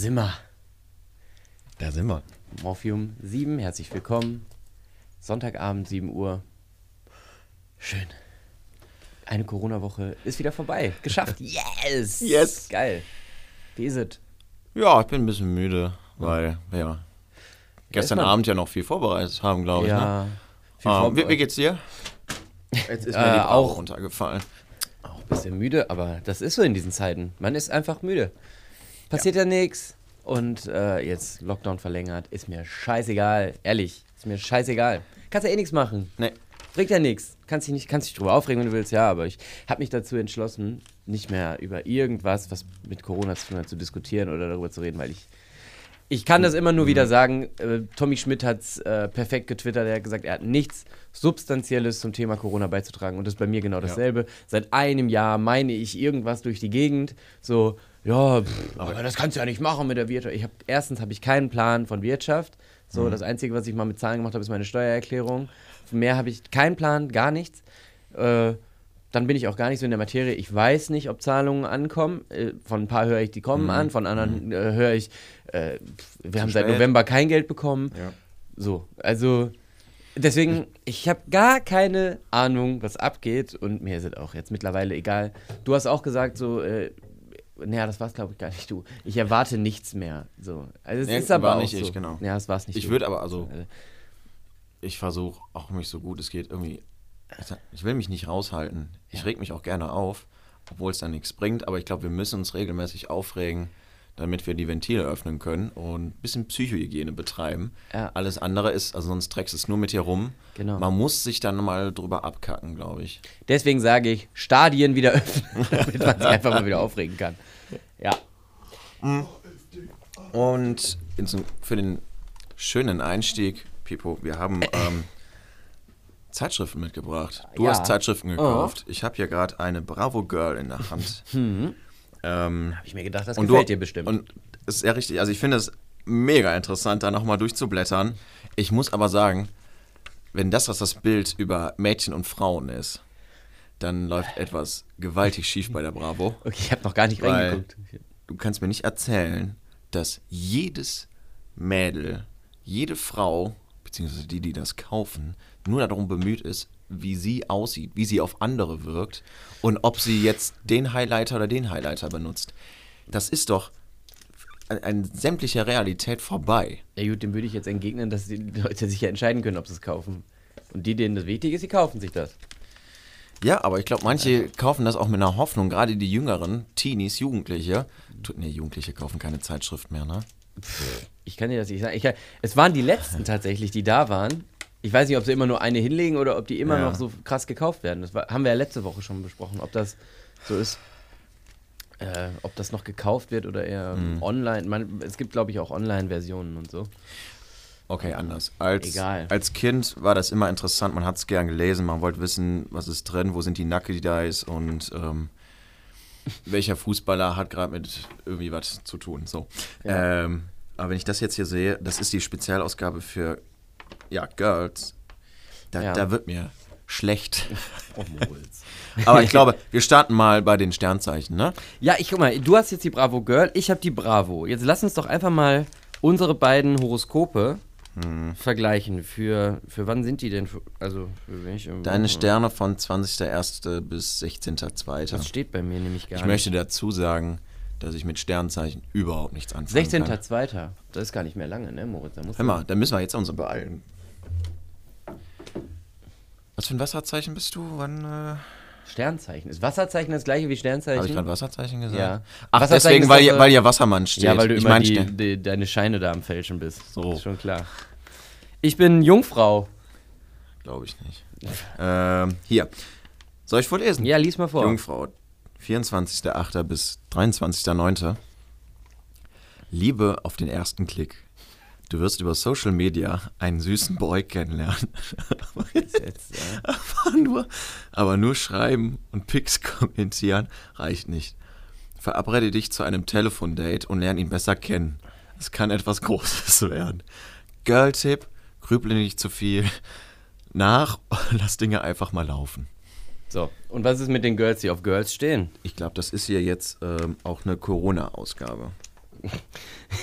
sind wir. Da sind wir. Morphium 7, herzlich willkommen. Sonntagabend, 7 Uhr. Schön. Eine Corona-Woche ist wieder vorbei. Geschafft. Yes! Yes. Geil. Wie ist es? Ja, ich bin ein bisschen müde, weil wir gestern Abend ja noch viel vorbereitet haben, glaube ich. Ne? Ja. viel Ah, wie, wie geht's dir? Jetzt ist mir die Bravo auch runtergefallen. Auch ein bisschen müde, aber das ist so in diesen Zeiten. Man ist einfach müde. Passiert ja, nichts. Und äh, jetzt Lockdown verlängert. Ist mir scheißegal. Ehrlich. Ist mir scheißegal. Kannst ja eh nichts machen. Nee. Bringt ja nichts. Kannst dich nicht, kannst dich drüber aufregen, wenn du willst, ja, aber ich habe mich dazu entschlossen, nicht mehr über irgendwas, was mit Corona zu tun hat, zu diskutieren oder darüber zu reden, weil ich. Ich kann das immer nur wieder sagen. Äh, Tommy Schmidt hat es äh, perfekt getwittert. Er hat gesagt, er hat nichts Substanzielles zum Thema Corona beizutragen. Und das ist bei mir genau dasselbe. Seit einem Jahr meine ich irgendwas durch die Gegend. So, ja, pff, aber das kannst du ja nicht machen mit der Wirtschaft. Ich hab, erstens habe ich keinen Plan von Wirtschaft. So, das Einzige, was ich mal mit Zahlen gemacht habe, ist meine Steuererklärung. Mehr habe ich keinen Plan, gar nichts. Äh, dann bin ich auch gar nicht so in der Materie. Ich weiß nicht, ob Zahlungen ankommen. Äh, von ein paar höre ich, die kommen an. Von anderen äh, höre ich, äh, wir haben seit spät. November kein Geld bekommen. Ja. So, also deswegen, ich habe gar keine Ahnung, was abgeht und mir ist es auch jetzt mittlerweile egal. Du hast auch gesagt, so, äh, naja, das war es glaube ich gar nicht du. Ich erwarte nichts mehr. So, also es Nee, ist aber war auch nicht so. ich, genau. Ja, es war es nicht. Ich würde aber, also, Äh, ich versuche auch mich so gut es geht irgendwie. ich- Ich will mich nicht raushalten. Ich reg mich auch gerne auf, obwohl es dann nichts bringt, aber ich glaube, wir müssen uns regelmäßig aufregen, damit wir die Ventile öffnen können und ein bisschen Psychohygiene betreiben. Ja. Alles andere ist, also sonst trägst du es nur mit dir rum. Genau. Man muss sich dann mal drüber abkacken, glaube ich. Deswegen sage ich, Stadien wieder öffnen, damit man sich einfach mal wieder aufregen kann. Ja. Und für den schönen Einstieg, Pipo, wir haben ähm, Zeitschriften mitgebracht. Du Ja. hast Zeitschriften gekauft. Ich habe hier gerade eine Bravo Girl in der Hand. ähm, Habe ich mir gedacht, das und gefällt du, dir bestimmt. Und es ist ja richtig. Also ich finde es mega interessant, da nochmal durchzublättern. Ich muss aber sagen, wenn das, was das Bild über Mädchen und Frauen ist, dann läuft etwas gewaltig schief bei der Bravo. okay, ich habe noch gar nicht reingeguckt. du kannst mir nicht erzählen, dass jedes Mädel, jede Frau, beziehungsweise die, die das kaufen, nur darum bemüht ist, wie sie aussieht, wie sie auf andere wirkt und ob sie jetzt den Highlighter oder den Highlighter benutzt. Das ist doch an, an sämtlicher Realität vorbei. Ja gut, dem würde ich jetzt entgegnen, dass die Leute sich ja entscheiden können, ob sie es kaufen. Und die, denen das wichtig ist, die kaufen sich das. Ja, aber ich glaube, manche kaufen das auch mit einer Hoffnung, gerade die Jüngeren, Teenies, Jugendliche. Nee, Jugendliche kaufen keine Zeitschrift mehr, ne? Ich kann dir das nicht sagen. Ich, es waren die letzten tatsächlich, die da waren. Ich weiß nicht, ob sie immer nur eine hinlegen oder ob die immer Ja. noch so krass gekauft werden. Das war, haben wir ja letzte Woche schon besprochen, ob das so ist. Äh, ob das noch gekauft wird oder eher Mhm. online. Man, es gibt, glaube ich, auch Online-Versionen und so. Okay, anders. Als, Egal. als Kind war das immer interessant, man hat es gern gelesen, man wollte wissen, was ist drin, wo sind die Nucky Dice und ähm, welcher Fußballer hat gerade mit irgendwie was zu tun. So. Ja. Ähm, aber wenn ich das jetzt hier sehe, das ist die Spezialausgabe für ja, Girls. Da, Ja. da wird mir schlecht. Oh. Aber ich glaube, wir starten mal bei den Sternzeichen, ne? Ja, ich guck mal, du hast jetzt die Bravo Girl, ich habe die Bravo. Jetzt lass uns doch einfach mal unsere beiden Horoskope Hm. vergleichen. Für, für wann sind die denn? Für, also für welche? Deine? Sterne von 20.01. bis 16.02. Das steht bei mir nämlich gar Ich nicht. möchte dazu sagen, dass ich mit Sternzeichen überhaupt nichts anfangen kann. 16.02. Das ist gar nicht mehr lange, ne, Moritz? Da Hör mal, dann müssen wir jetzt uns beeilen. Was für ein Wasserzeichen bist du? Wann äh, Sternzeichen. Ist Wasserzeichen das gleiche wie Sternzeichen? habe ich gerade Wasserzeichen gesagt? Ja. Ach, deswegen, weil, äh, weil ihr Wassermann steht. ja, weil du ich immer die, die, deine Scheine da am Fälschen bist. So. Ist schon klar. Ich bin Jungfrau. Glaube ich nicht. ähm, hier. Soll ich vorlesen? Ja, lies mal vor. Jungfrau, 24.08. bis 23.09. Liebe auf den ersten Klick. Du wirst über Social Media einen süßen Boy kennenlernen. aber, Jetzt, ja. aber, nur, aber nur schreiben und Pics kommentieren reicht nicht. Verabrede dich zu einem Telefondate und lerne ihn besser kennen. Es kann etwas Großes werden. Girl-Tipp, grüble nicht zu viel nach und lass Dinge einfach mal laufen. So, und was ist mit den Girls, die auf Girls stehen? Ich glaube, das ist hier jetzt ähm, auch eine Corona-Ausgabe.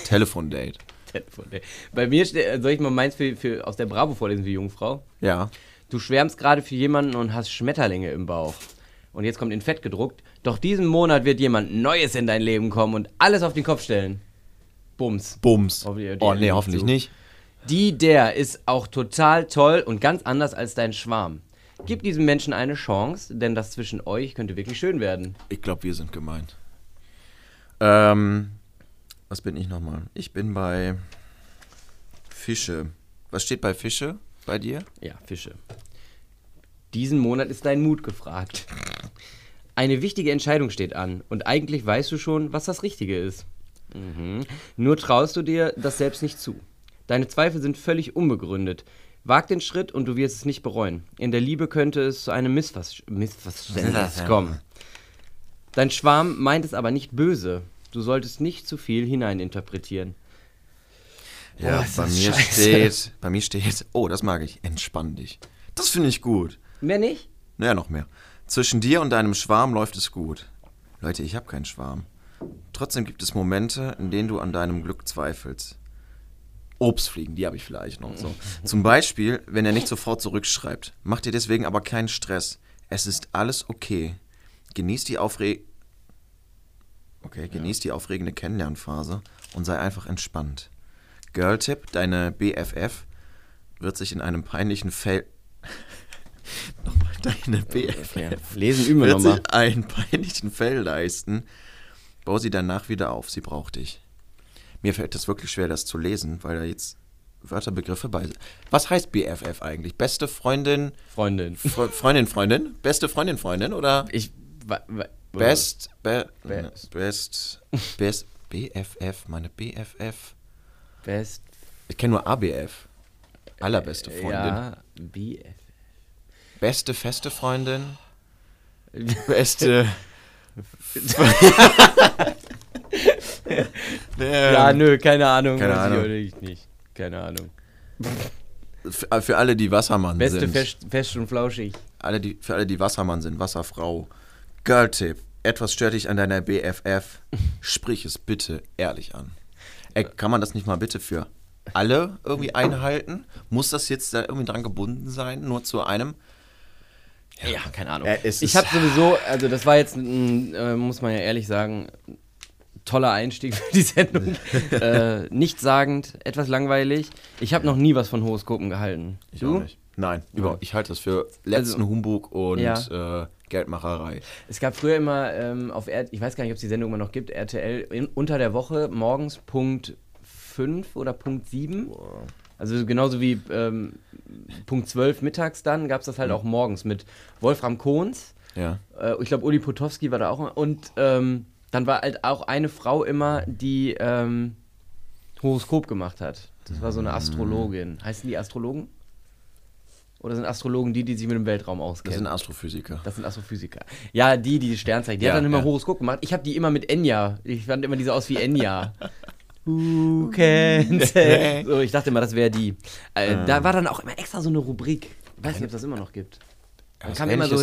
Telefondate. Telefon. Bei mir steht, soll ich mal meins für, für, aus der Bravo vorlesen für Jungfrau? Ja. Du schwärmst gerade für jemanden und hast Schmetterlinge im Bauch. Und jetzt kommt in Fett gedruckt. Doch diesen Monat wird jemand Neues in dein Leben kommen und alles auf den Kopf stellen. Bums. Bums. Hoffentlich- Oh, nee, hoffentlich zu. nicht. Die, der ist auch total toll und ganz anders als dein Schwarm. Gib diesem Menschen eine Chance, denn das zwischen euch könnte wirklich schön werden. Ich glaube, wir sind gemeint. Ähm, was bin ich nochmal? Ich bin bei Fische. Was steht bei Fische bei dir? Ja, Fische. Diesen Monat ist dein Mut gefragt. Eine wichtige Entscheidung steht an und eigentlich weißt du schon, was das Richtige ist. Mhm. Nur traust du dir das selbst nicht zu. Deine Zweifel sind völlig unbegründet. Wag den Schritt und du wirst es nicht bereuen. In der Liebe könnte es zu einem Missver Missverständnis kommen. Dein Schwarm meint es aber nicht böse. Du solltest nicht zu viel hineininterpretieren. Ja, ist bei mir scheiße. steht, bei mir steht, oh, das mag ich, entspann dich. Das finde ich gut. Mehr nicht? Naja, noch mehr. Zwischen dir und deinem Schwarm läuft es gut. Leute, ich habe keinen Schwarm. Trotzdem gibt es Momente, in denen du an deinem Glück zweifelst. Obstfliegen, die habe ich vielleicht noch so. Zum Beispiel, wenn er nicht sofort zurückschreibt. Mach dir deswegen aber keinen Stress. Es ist alles okay. Genieß die Aufre Okay, genieß die aufregende Kennenlernphase und sei einfach entspannt. Girl-Tipp, deine BFF wird sich in einem peinlichen Fail... Nochmal, deine BFF Ja. Lesen üben wir wird nochmal. sich einen peinlichen Fail leisten. Bau sie danach wieder auf, sie braucht dich. Mir fällt es wirklich schwer, das zu lesen, weil da jetzt Wörterbegriffe bei sind. Was heißt BFF eigentlich? Beste Freundin, Freundin. Fre Freundin, Freundin? Beste Freundin, Freundin oder Ich. Best, be, Best. Best, Best, BFF, meine BFF. Best. Ich kenne nur ABF. Allerbeste Freundin. Ja, BF. Beste feste Freundin. Beste. Ja, nö, keine Ahnung. keine Ahnung. Ich oder ich nicht. Keine Ahnung. Für, für alle, die Wassermann Beste sind. fest, fest und flauschig. Alle, die, für alle, die Wassermann sind, Wasserfrau. Girl-Tipp. Etwas stört dich an deiner BFF. Sprich es bitte ehrlich an. Ey, kann man das nicht mal bitte für alle irgendwie einhalten? Muss das jetzt da irgendwie dran gebunden sein? Nur zu einem? Ja, keine Ahnung. Äh, ich habe sowieso, also das war jetzt, ein, äh, muss man ja ehrlich sagen, toller Einstieg für die Sendung. äh, nichtssagend, etwas langweilig. Ich habe noch nie was von Horoskopen gehalten. Ich du? auch nicht. Nein, überhaupt. Ich halte das für letzten Also- Humbug und Ja. äh, Geldmacherei. Es gab früher immer ähm, auf R ich weiß gar nicht, ob es die Sendung immer noch gibt, RTL, in, unter der Woche morgens Punkt 5 oder Punkt 7. Also genauso wie ähm, Punkt 12 mittags dann, gab es das halt auch morgens mit Wolfram Kohns. Ja. Äh, ich glaube, Uli Potowski war da auch. Und ähm, dann war halt auch eine Frau immer, die ähm, Horoskop gemacht hat. Das war so eine Astrologin. Heißen die Astrologen? Oder sind Astrologen die, die sich mit dem Weltraum Das auskennen? sind Astrophysiker. Das sind Astrophysiker. Ja, die, die Sternzeichen. Die Ja, hat dann immer ja. Horoskop gemacht. Ich habe die immer mit Enya. Ich fand immer diese aus wie Enya. Who can say? So, ich dachte immer, das wäre die. Äh, Ähm. Da war dann auch immer extra so eine Rubrik. Ich weiß nicht, ob das immer noch gibt. Was kam immer so.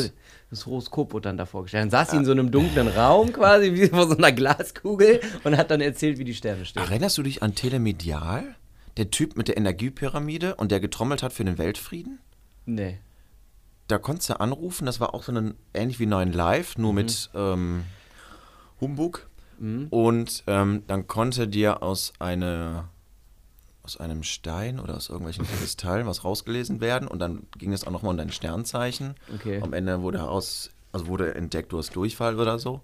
Das Horoskop wurde dann da vorgestellt. Dann saß sie in so einem dunklen Raum quasi, wie vor so einer Glaskugel und hat dann erzählt, wie die Sterne stehen. Erinnerst du dich an Telemedial? Der Typ mit der Energiepyramide und der getrommelt hat für den Weltfrieden? Nee. Da konntest du anrufen, das war auch so ein, ähnlich wie 9 Live, nur mit ähm, Humbug. Und ähm, dann konnte dir aus, eine, aus einem Stein oder aus irgendwelchen Kristallen was rausgelesen werden und dann ging es auch nochmal um dein Sternzeichen. Okay. Am Ende wurde heraus, also wurde entdeckt, du hast Durchfall oder so.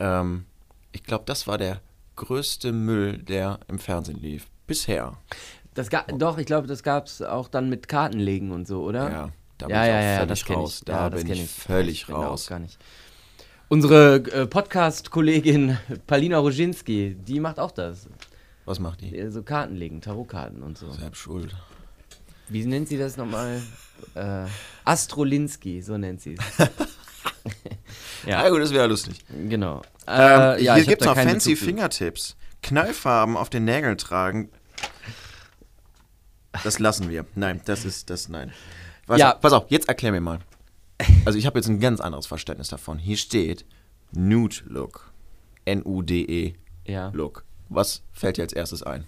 Ähm, ich glaube, das war der größte Müll, der im Fernsehen lief. Bisher. Das ga doch, ich glaube, das gab es auch dann mit Kartenlegen und so, oder? Ja, da ja, bin ich ja, auch ja, völlig raus. Ich. Da bin ich völlig raus. Auch gar nicht. Unsere äh, Podcast-Kollegin Palina Roginski, die macht auch das. Was macht die? So Karten legen, Tarotkarten und so. Selbst schuld. Wie nennt sie das nochmal? Äh, Astrolinski, so nennt sie es. Ja, ja, gut, das wäre lustig. genau. Ähm, Äh, ja, hier gibt es noch fancy. Fingertips. Knallfarben auf den Nägeln tragen. Das lassen wir. Nein, das ist das nein. Pass, Ja. auf, pass auf, jetzt erklär mir mal. Also ich habe jetzt ein ganz anderes Verständnis davon. Hier steht Nude Look. N-U-D-E Ja. Look. Was fällt dir als erstes ein?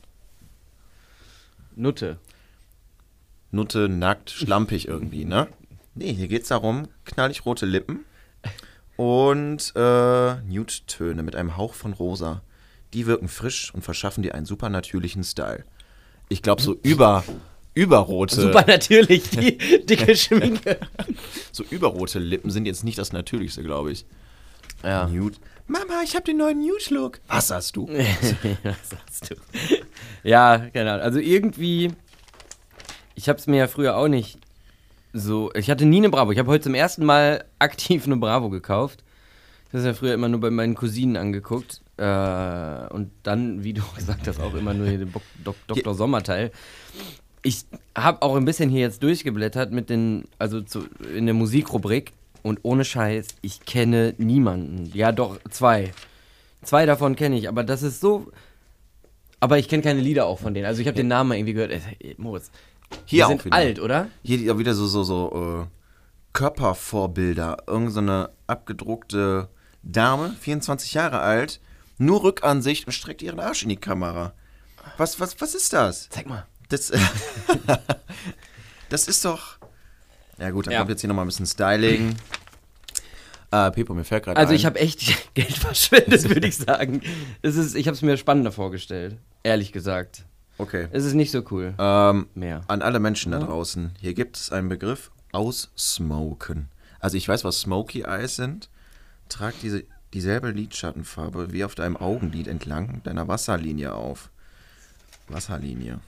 Nutte. Nutte, nackt, schlampig irgendwie, ne? Nee, hier geht's darum, knallig rote Lippen und äh, Nude-Töne mit einem Hauch von rosa. Die wirken frisch und verschaffen dir einen supernatürlichen Style. Ich glaube, so über, überrote, Super natürlich, die dicke Schminke. so überrote Lippen sind jetzt nicht das Natürlichste, glaube ich. Ja. Nude. Mama, ich habe den neuen Nude-Look. Was hast du? Was sagst du? Ja, keine Ahnung. Also irgendwie, ich habe es mir ja früher auch nicht so. Ich hatte nie eine Bravo. Ich habe heute zum ersten Mal aktiv eine Bravo gekauft. Das ist ja früher immer nur bei meinen Cousinen angeguckt. Äh, und dann, wie du gesagt hast, auch immer nur hier den Bo Dok Dr. Sommerteil. Ich habe auch ein bisschen hier jetzt durchgeblättert mit den, also zu, in der Musikrubrik. Und ohne Scheiß, ich kenne niemanden. Ja, doch, zwei. Zwei davon kenne ich, aber das ist so. Aber ich kenne keine Lieder auch von denen. Also ich habe den Namen mal irgendwie gehört. Äh, Moritz, die Hier auch sind wieder. alt, oder? Hier ja wieder so, so, so äh, Körpervorbilder. Irgend so eine abgedruckte Dame, 24 Jahre alt, nur Rückansicht und streckt ihren Arsch in die Kamera. Was, was, was ist das? Zeig mal. Das, das ist doch. Ja, gut, dann Ja. kommt jetzt hier nochmal ein bisschen Styling. Äh, Pepo, mir fällt gerade Also ein. ich habe echt Geld verschwendet, würde ich sagen. Es ist, ich habe es mir spannender vorgestellt, ehrlich gesagt. Okay. Es ist nicht so cool Ähm, mehr. an alle Menschen da draußen. Hier gibt es einen Begriff aussmoken. Also ich weiß, was Smoky Eyes sind. Trag diese, dieselbe Lidschattenfarbe wie auf deinem Augenlid entlang deiner Wasserlinie auf. Wasserlinie.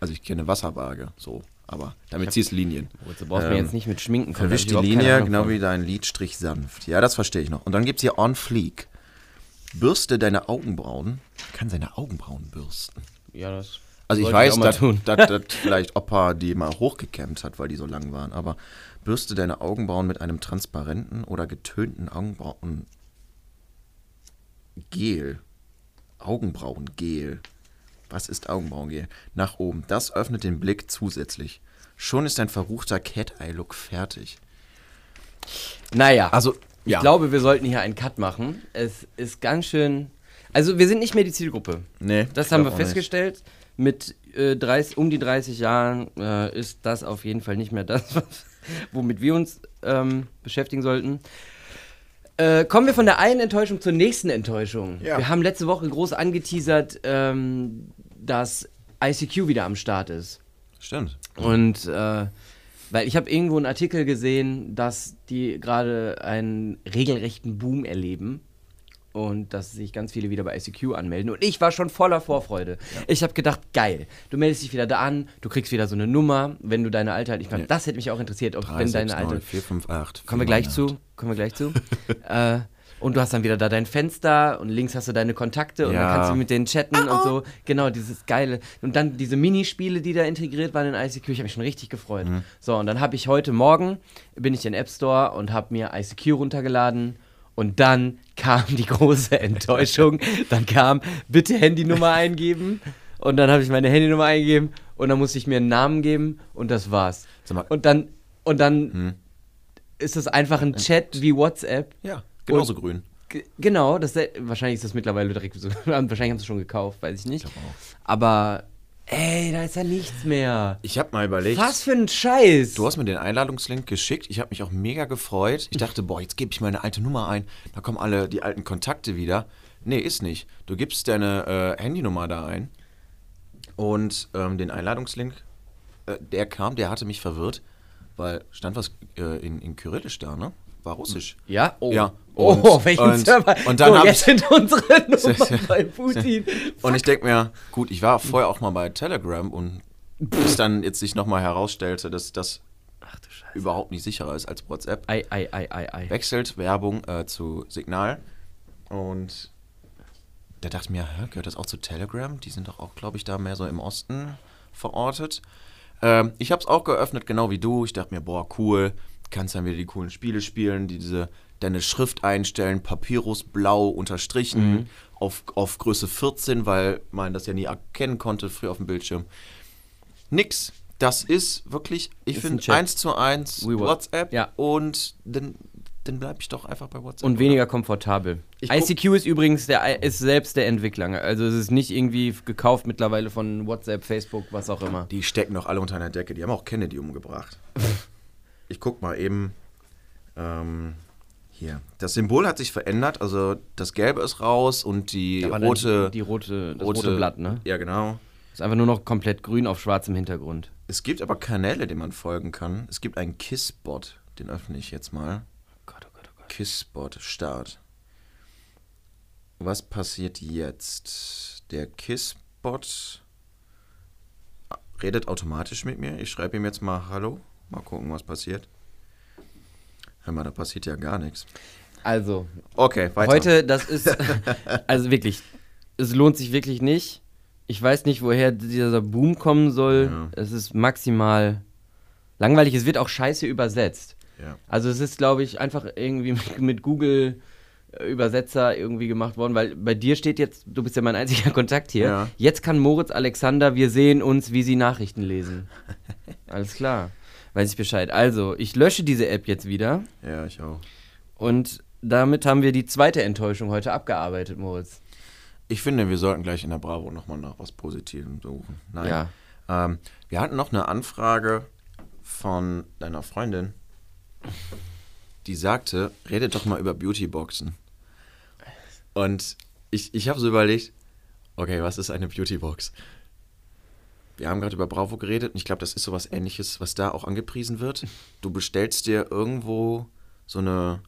Also ich kenne Wasserwaage, so. Aber damit ziehst du Linien. Du brauchst mir Ähm, jetzt nicht mit Schminken kommen, Verwisch ich die Linie, genau wie dein Lidstrich sanft. Ja, das verstehe ich noch. Und dann gibt es hier On Fleek. Bürste deine Augenbrauen. Kann seine Augenbrauen bürsten. Ja, das Also ich weiß, dass, dass, dass vielleicht Opa die mal hochgekämmt hat, weil die so lang waren. Aber bürste deine Augenbrauen mit einem transparenten oder getönten Augenbrauen Gel. Augenbrauengel. Was ist Augenbrauengel? Nach oben. Das öffnet den Blick zusätzlich. Schon ist dein verruchter Cat-Eye-Look fertig. Naja, Also, ich ja. glaube, wir sollten hier einen Cut machen. Es ist ganz schön. Also, wir sind nicht mehr die Zielgruppe. Nee, Das haben wir auch nicht. festgestellt. Mit äh, 30, um die 30 Jahren äh, ist das auf jeden Fall nicht mehr das, was, womit wir uns ähm, beschäftigen sollten. Äh, kommen wir von der einen Enttäuschung zur nächsten Enttäuschung. Ja. Wir haben letzte Woche groß angeteasert, ähm, dass ICQ wieder am Start ist. Stimmt. Und äh, weil ich habe irgendwo einen Artikel gesehen, dass die gerade einen regelrechten Boom erleben und dass sich ganz viele wieder bei ICQ anmelden. Und ich war schon voller Vorfreude. Ich habe gedacht, geil, du meldest dich wieder da an, du kriegst wieder so eine Nummer, wenn du deine alte halt nicht mehr. Ja. Das hätte mich auch interessiert, ob 3, wenn 6, deine 9, alte. 4, 5, 8. Kommen wir gleich zu. Kommen wir gleich zu. äh, und du hast dann wieder da dein Fenster und links hast du deine Kontakte und dann Ja. kannst du mit denen chatten und so. Genau, dieses geile. Und dann diese Minispiele, die da integriert waren in ICQ. Ich habe mich schon richtig gefreut. Mhm. So, und dann habe ich heute Morgen, bin ich in den App Store und habe mir ICQ runtergeladen. Und dann kam die große Enttäuschung. dann kam, bitte Handynummer eingeben. Und dann habe ich meine Handynummer eingegeben und dann musste ich mir einen Namen geben und das war's. Und dann, und dann Hm. ist das einfach ein Chat wie WhatsApp. Ja, genauso grün. G genau, das, wahrscheinlich ist das mittlerweile direkt so. Wahrscheinlich haben sie es schon gekauft, weiß ich nicht. Aber, ey, da ist ja nichts mehr. Ich habe mal überlegt. Was für ein Scheiß. Du hast mir den Einladungslink geschickt. Ich habe mich auch mega gefreut. Ich dachte, boah, jetzt gebe ich meine alte Nummer ein. Da kommen alle die alten Kontakte wieder. Nee, ist nicht. Du gibst deine äh, Handynummer da ein. Und ähm, den Einladungslink, äh, der kam, der hatte mich verwirrt, weil stand was äh, in, in Kyrillisch da, ne? War russisch. ja? Oh. Ja, Oh, und- welchen und- Server? und dann so, hab jetzt ich- sind unsere Nummern bei Putin. Und ich denke mir, gut, ich war vorher auch mal bei Telegram und bis dann jetzt sich nochmal herausstellte, dass das Ach du überhaupt nicht sicherer ist als WhatsApp. Ei, ei, ei, ei, ei. wechselt Werbung äh, zu Signal. Und da dachte ich mir, hä, gehört das auch zu Telegram? Die sind doch auch, glaube ich, da mehr so im Osten verortet. Ähm, ich habe es auch geöffnet, genau wie du. Ich dachte mir, boah, cool. Kannst dann wieder die coolen Spiele spielen, die diese deine Schrift einstellen, Papyrus blau unterstrichen auf, auf Größe 14, weil man das ja nie erkennen konnte früher auf dem Bildschirm. Nix. Das ist wirklich, ich ein finde, Chat. eins zu eins We Wa- WhatsApp Ja. und dann dann bleibe ich doch einfach bei WhatsApp. Und weniger komfortabel. Ich ICQ ist übrigens der, ist selbst der Entwickler. Also es ist nicht irgendwie gekauft mittlerweile von WhatsApp, Facebook, was auch immer. Die stecken doch alle unter einer Decke. Die haben auch Kennedy umgebracht. ich guck mal eben. Ähm, hier. Das Symbol hat sich verändert. Also das Gelbe ist raus und die rote. die rote, das rote, Blatt, ne? Ja, genau. Ist einfach nur noch komplett grün auf schwarzem Hintergrund. Es gibt aber Kanäle, denen man folgen kann. Es gibt einen Kissbot. Den öffne ich jetzt mal. Gott, oh Gott, oh Gott. Kissbot Start. Was passiert jetzt? Der Kissbot redet automatisch mit mir. Ich schreibe ihm jetzt mal Hallo. Mal gucken, was passiert. Hör mal, da passiert ja gar nichts. Also, Okay, weiter. heute, das ist, also wirklich, es lohnt sich wirklich nicht. Ich weiß nicht, woher dieser Boom kommen soll. Ja. Es ist maximal langweilig. Es wird auch scheiße übersetzt. Ja. Also es ist, glaube ich, einfach irgendwie mit, mit Google Übersetzer irgendwie gemacht worden, weil bei dir steht jetzt, du bist ja mein einziger Kontakt hier. Ja. Jetzt kann Moritz Alexander, wir sehen uns, wie sie Nachrichten lesen. Alles klar. Weiß ich Bescheid. Also, ich lösche diese App jetzt wieder Ja, ich auch. und damit haben wir die zweite Enttäuschung heute abgearbeitet, Moritz. Ich finde, wir sollten gleich in der Bravo nochmal nach was Positivem suchen. Nein. Ja. Ähm, wir hatten noch eine Anfrage von deiner Freundin, die sagte, redet doch mal über Beautyboxen. Und ich, ich habe so überlegt, okay, was ist eine Beautybox? Wir haben gerade über Bravo geredet und ich glaube, das ist sowas ähnliches, was da auch angepriesen wird. Du bestellst dir irgendwo so eine,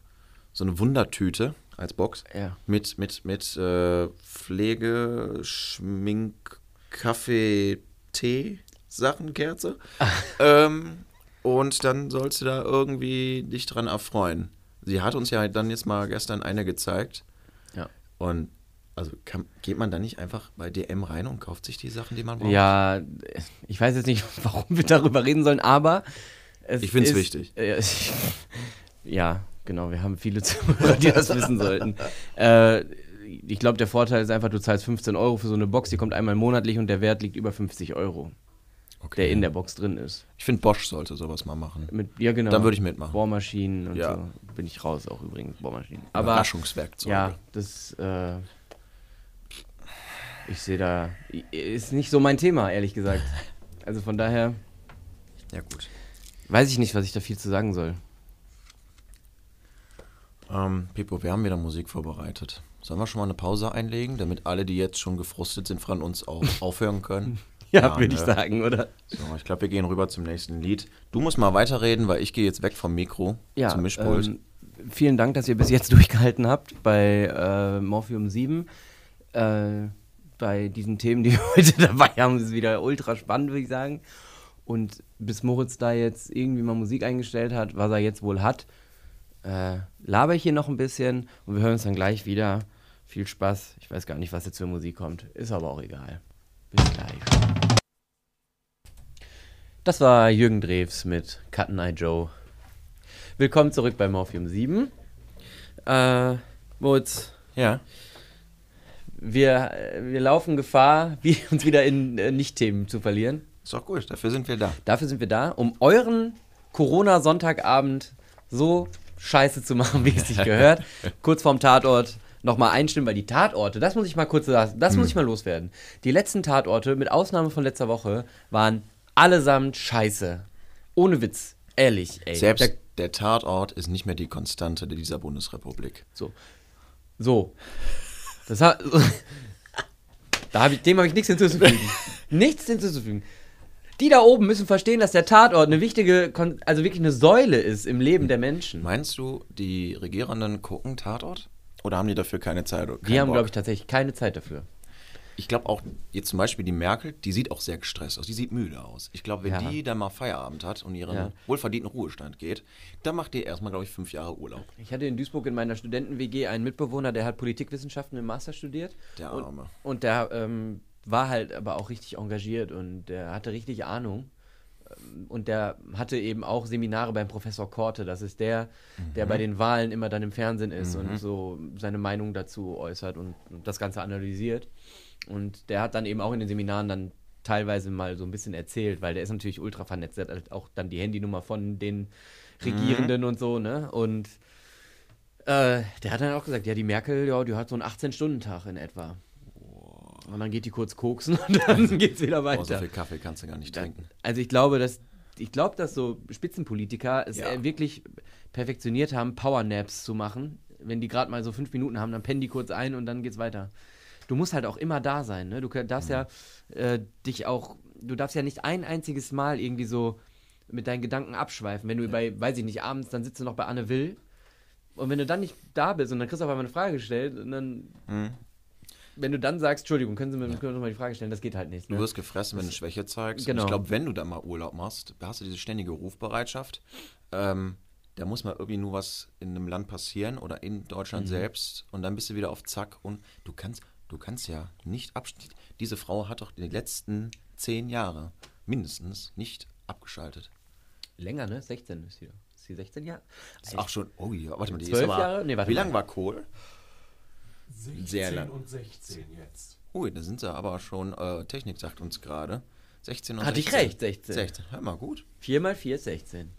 so eine Wundertüte als Box Ja. mit, mit, mit äh, Pflege, Schmink, Kaffee, Tee, Sachen, Kerze. ähm, und dann sollst du da irgendwie dich dran erfreuen. Sie hat uns ja dann jetzt mal gestern eine gezeigt. Ja. Und also kann, geht man da nicht einfach bei DM rein und kauft sich die Sachen, die man braucht? Ja, ich weiß jetzt nicht, warum wir darüber reden sollen, aber es Ich find's ist- wichtig. Äh, ja, genau, wir haben viele Zuhörer, die das wissen sollten. Äh, ich glaube, der Vorteil ist einfach, du zahlst 15 Euro für so eine Box, die kommt einmal monatlich und der Wert liegt über 50 Euro, okay. der in der Box drin ist. Ich finde, Bosch sollte sowas mal machen. Mit, ja, genau. Dann würde ich mitmachen. Bohrmaschinen und Ja. so. Bin ich raus auch übrigens, Bohrmaschinen. Aber Überraschungswerkzeuge. ja, das, äh, ich sehe da, ist nicht so mein Thema, ehrlich gesagt. Also von daher ja, gut. weiß ich nicht, was ich da viel zu sagen soll. Ähm, Pippo, wir haben wieder Musik vorbereitet. Sollen wir schon mal eine Pause einlegen, damit alle, die jetzt schon gefrustet sind, von uns auch aufhören können? Ja, würde ich ne? sagen, oder? So, ich glaube, wir gehen rüber zum nächsten Lied. Du musst mal weiterreden, weil ich gehe jetzt weg vom Mikro Ja, zum Mischpult. ähm, vielen Dank, dass ihr bis jetzt durchgehalten habt bei äh, Morphium 7. Äh, bei diesen Themen, die wir heute dabei haben, ist wieder ultra spannend, würde ich sagen. Und bis Moritz da jetzt irgendwie mal Musik eingestellt hat, was er jetzt wohl hat, äh, laber ich hier noch ein bisschen und wir hören uns dann gleich wieder. Viel Spaß. Ich weiß gar nicht, was jetzt für Musik kommt. Ist aber auch egal. Bis gleich. Das war Jürgen Drews mit Cut Eye Joe. Willkommen zurück bei Morphium 7. Äh, Moritz, ja. Wir, äh, wir laufen Gefahr, uns wieder in äh, Nicht-Themen zu verlieren. Ist doch gut, dafür sind wir da. Dafür sind wir da, um euren Corona-Sonntagabend so scheiße zu machen, wie es sich gehört. Kurz vorm Tatort nochmal einstimmen, weil die Tatorte, das muss ich mal kurz sagen, das muss ich mal loswerden. Die letzten Tatorte, mit Ausnahme von letzter Woche, waren allesamt scheiße. Ohne Witz. Ehrlich, ey. Selbst Da- der Tatort ist nicht mehr die Konstante dieser Bundesrepublik. So. So. Das hat, da hab ich, dem habe ich nichts hinzuzufügen. nichts hinzuzufügen. Die da oben müssen verstehen, dass der Tatort eine wichtige, Kon also wirklich eine Säule ist im Leben der Menschen. Meinst du, die Regierenden gucken Tatort? Oder haben die dafür keine Zeit? Die haben, glaube ich, tatsächlich keine Zeit dafür. Ich glaube auch, jetzt zum Beispiel die Merkel, die sieht auch sehr gestresst aus. Die sieht müde aus. Ich glaube, wenn Ja. die dann mal Feierabend hat und ihren Ja. wohlverdienten Ruhestand geht, dann macht die erstmal, glaube ich, fünf Jahre Urlaub. Ich hatte in Duisburg in meiner Studenten-WG einen Mitbewohner, der hat Politikwissenschaften im Master studiert. Der und, Arme. Und der ähm, war halt aber auch richtig engagiert und der hatte richtig Ahnung. Ähm, Und der hatte eben auch Seminare beim Professor Korte. Das ist der, der bei den Wahlen immer dann im Fernsehen ist und so seine Meinung dazu äußert und, und das Ganze analysiert. Und der hat dann eben auch in den Seminaren dann teilweise mal so ein bisschen erzählt, weil der ist natürlich ultra vernetzt. Der hat halt auch dann die Handynummer von den Regierenden und so, ne? Und Äh, der hat dann auch gesagt, ja, die Merkel, ja, die hat so einen 18-Stunden-Tag in etwa. Und dann geht die kurz koksen und dann geht's wieder Oh, so weiter. viel Kaffee kannst du gar nicht trinken. Also ich glaube, dass ich glaube, dass so Spitzenpolitiker es Ja. äh, wirklich perfektioniert haben, Powernaps zu machen. Wenn die gerade mal so fünf Minuten haben, dann pennen die kurz ein und dann geht's weiter. Du musst halt auch immer da sein, ne? Du darfst ja äh, dich auch, du darfst ja nicht ein einziges Mal irgendwie so mit deinen Gedanken abschweifen. Wenn du bei, weiß ich nicht, abends, dann sitzt du noch bei Anne Will und wenn du dann nicht da bist und dann kriegst du auf einmal eine Frage gestellt und dann, Mhm. wenn du dann sagst, Entschuldigung, können Sie mir können Sie noch mal die Frage stellen, das geht halt nicht. Du Ne? wirst gefressen, wenn du Schwäche zeigst. Genau. Und ich glaube, wenn du da mal Urlaub machst, hast du diese ständige Rufbereitschaft. Ähm, da muss mal irgendwie nur was in einem Land passieren oder in Mhm. Deutschland selbst und dann bist du wieder auf Zack und du kannst, du kannst ja nicht abschalten. Diese Frau hat doch die letzten zehn Jahre mindestens nicht abgeschaltet. Länger, ne? 16 ist hier. Ist sie 16 Jahre? Ist auch schon, oh ja, warte mal, die ist Zwölf aber, Jahre? Nee, warte wie lange war Kohl? 16 Sehr lang. und 16 jetzt. Ui, da sind sie aber schon, äh, Technik sagt uns gerade, 16 und Hatte ich 16. recht, 16. 16, hör mal gut. 4 mal 4 ist 16.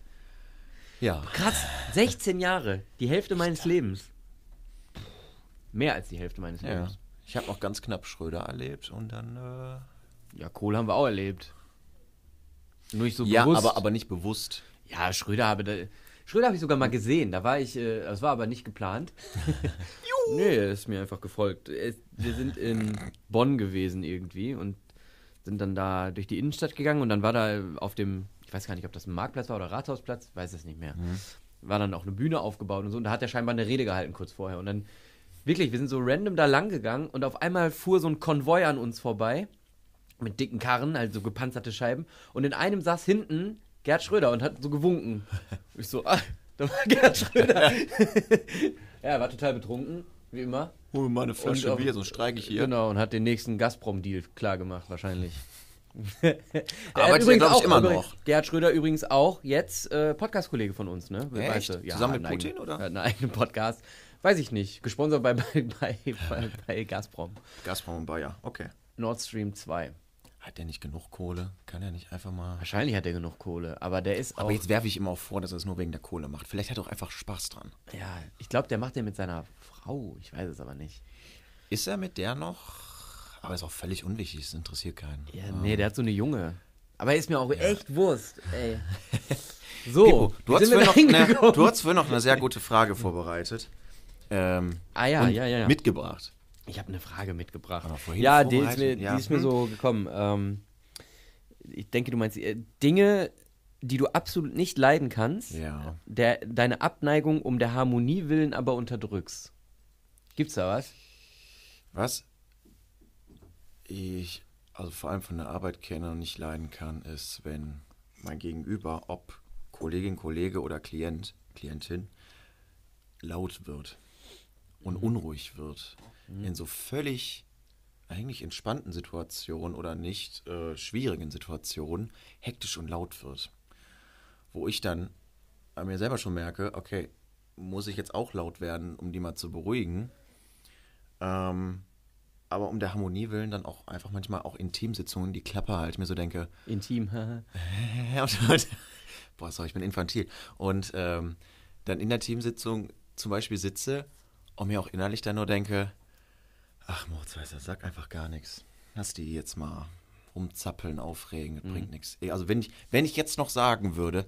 Ja, Krass, 16 Jahre. Die Hälfte meines Lebens. Mehr als die Hälfte meines Ja, Lebens. Ich habe noch ganz knapp Schröder erlebt und dann. Äh, Ja, Kohl haben wir auch erlebt. Nur nicht so ja, bewusst. aber, aber nicht bewusst. Ja, Schröder habe da, Schröder habe ich sogar mal gesehen. Da war ich, äh, das war aber nicht geplant. nee, er ist mir einfach gefolgt. Wir sind in Bonn gewesen irgendwie und sind dann da durch die Innenstadt gegangen und dann war da auf dem, ich weiß gar nicht, ob das ein Marktplatz war oder Rathausplatz, weiß es nicht mehr. War dann auch eine Bühne aufgebaut und so und da hat er scheinbar eine Rede gehalten kurz vorher und dann wirklich, wir sind so random da lang gegangen und auf einmal fuhr so ein Konvoi an uns vorbei mit dicken Karren, also gepanzerte Scheiben. Und in einem saß hinten Gerd Schröder und hat so gewunken. Ich so, ah, da war Gerd Schröder. ja, er war total betrunken, wie immer. Hol mir mal eine Flasche auf- Bier, sonst streike ich hier. Genau, und hat den nächsten Gazprom-Deal klar gemacht, wahrscheinlich. Arbeitet er, glaub ich, immer übrigens- noch. Gerhard Schröder übrigens auch jetzt äh, Podcast-Kollege von uns, ne? Echt? du? Zusammen hat mit einen Putin, oder? Er hat einen eigenen Podcast. Weiß ich nicht. Gesponsert bei, bei, bei, bei, bei Gazprom. Gazprom und Bayer, okay. Nord Stream 2. Hat der nicht genug Kohle? Kann er nicht einfach mal. Wahrscheinlich hat er genug Kohle, aber der ist auch. Aber jetzt werfe ich ihm auch vor, dass er es nur wegen der Kohle macht. Vielleicht hat er auch einfach Spaß dran. Ja, ich glaube, der macht den mit seiner Frau. Ich weiß es aber nicht. Ist er mit der noch? Aber ist auch völlig unwichtig, das interessiert keinen. Ja, nee, der hat so eine Junge. Aber ist mir auch echt Wurst, ey. So, Pipo, du, hast sind wir vorhin noch hingekommen? du hast vorhin noch eine sehr gute Frage vorbereitet. Ähm, Ah ja, ja, ja, ja. Mitgebracht. Ich habe eine Frage mitgebracht. Ja, die ist, mir, die ist mir Hm. so gekommen. Ähm, ich denke, du meinst äh, Dinge, die du absolut nicht leiden kannst, der, deine Abneigung um der Harmonie willen aber unterdrückst. Gibt's da was? Was ich also vor allem von der Arbeit kenne und nicht leiden kann, ist, wenn mein Gegenüber, ob Kollegin, Kollege oder Klient, Klientin, laut wird und unruhig wird. In so völlig eigentlich entspannten Situationen oder nicht äh, schwierigen Situationen hektisch und laut wird. Wo ich dann an mir selber schon merke, okay, muss ich jetzt auch laut werden, um die mal zu beruhigen? Ähm, aber um der Harmonie willen dann auch einfach manchmal auch in Teamsitzungen die Klappe halt mir so denke, Intim, haha. boah, sorry, ich bin infantil. Und ähm, dann in der Teamsitzung zum Beispiel sitze und mir auch innerlich dann nur denke, ach Morzweißer, sag einfach gar nichts. Lass die jetzt mal rumzappeln, aufregen, das bringt nichts. Also wenn ich, wenn ich jetzt noch sagen würde,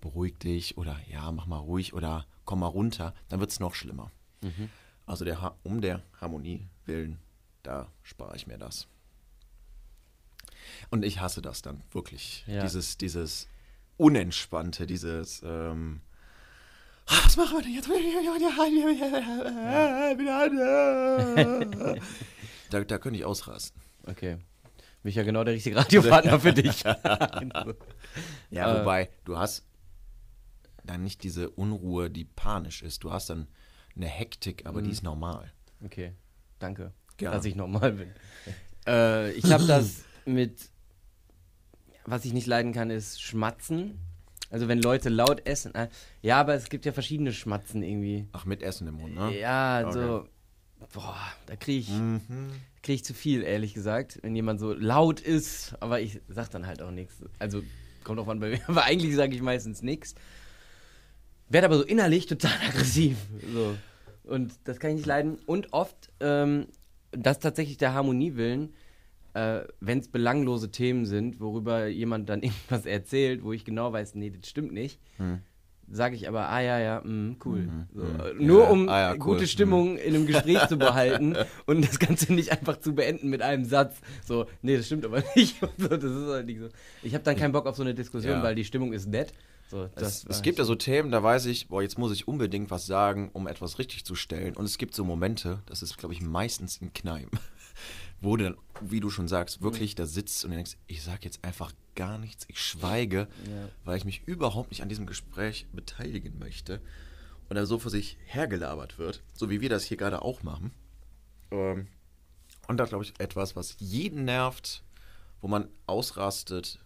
beruhig dich oder ja, mach mal ruhig oder komm mal runter, dann wird es noch schlimmer. Also der, Ha- um der Harmonie willen, da spare ich mir das. Und ich hasse das dann wirklich. Ja. Dieses, dieses Unentspannte, dieses ähm, "Ah, was machen wir denn jetzt? da, da könnte ich ausrasten. Okay. Bin ich ja genau der richtige Radiopartner für dich. Ja, Äh. wobei, du hast dann nicht diese Unruhe, die panisch ist. Du hast dann eine Hektik, aber die ist normal. Okay, danke, Gerne. dass ich normal bin. äh, ich habe das mit, was ich nicht leiden kann, ist Schmatzen. Also wenn Leute laut essen. äh, Ja, aber es gibt ja verschiedene Schmatzen irgendwie. Ach, mit Essen im Mund, ne? Ja, so, boah, da kriege ich, Mhm. krieg ich zu viel, ehrlich gesagt, wenn jemand so laut ist. Aber ich sag dann halt auch nichts. Also kommt auch an bei mir. Aber eigentlich sage ich meistens nichts. werde aber so innerlich total aggressiv. So. Und das kann ich nicht leiden. Und oft, ähm, das tatsächlich der Harmonie willen, äh, wenn es belanglose Themen sind, worüber jemand dann irgendwas erzählt, wo ich genau weiß, nee, das stimmt nicht, sage ich aber, ah ja, ja, mm, cool. So, äh, Nur Ja, um ah ja, cool. gute Stimmung in einem Gespräch zu behalten und das Ganze nicht einfach zu beenden mit einem Satz. So, nee, das stimmt aber nicht. So, das ist halt nicht so. Ich habe dann keinen Bock auf so eine Diskussion, Ja. weil die Stimmung ist nett. So, Es, es war- gibt ja so Themen, da weiß ich, boah, jetzt muss ich unbedingt was sagen, um etwas richtig zu stellen. Und es gibt so Momente, das ist, glaube ich, meistens in Kneipen, wo du dann, wie du schon sagst, wirklich da sitzt und denkst, ich sage jetzt einfach gar nichts, ich schweige, Ja. weil ich mich überhaupt nicht an diesem Gespräch beteiligen möchte. Und da so vor sich hergelabert wird, so wie wir das hier gerade auch machen. Ähm, und da glaube ich etwas, was jeden nervt, wo man ausrastet,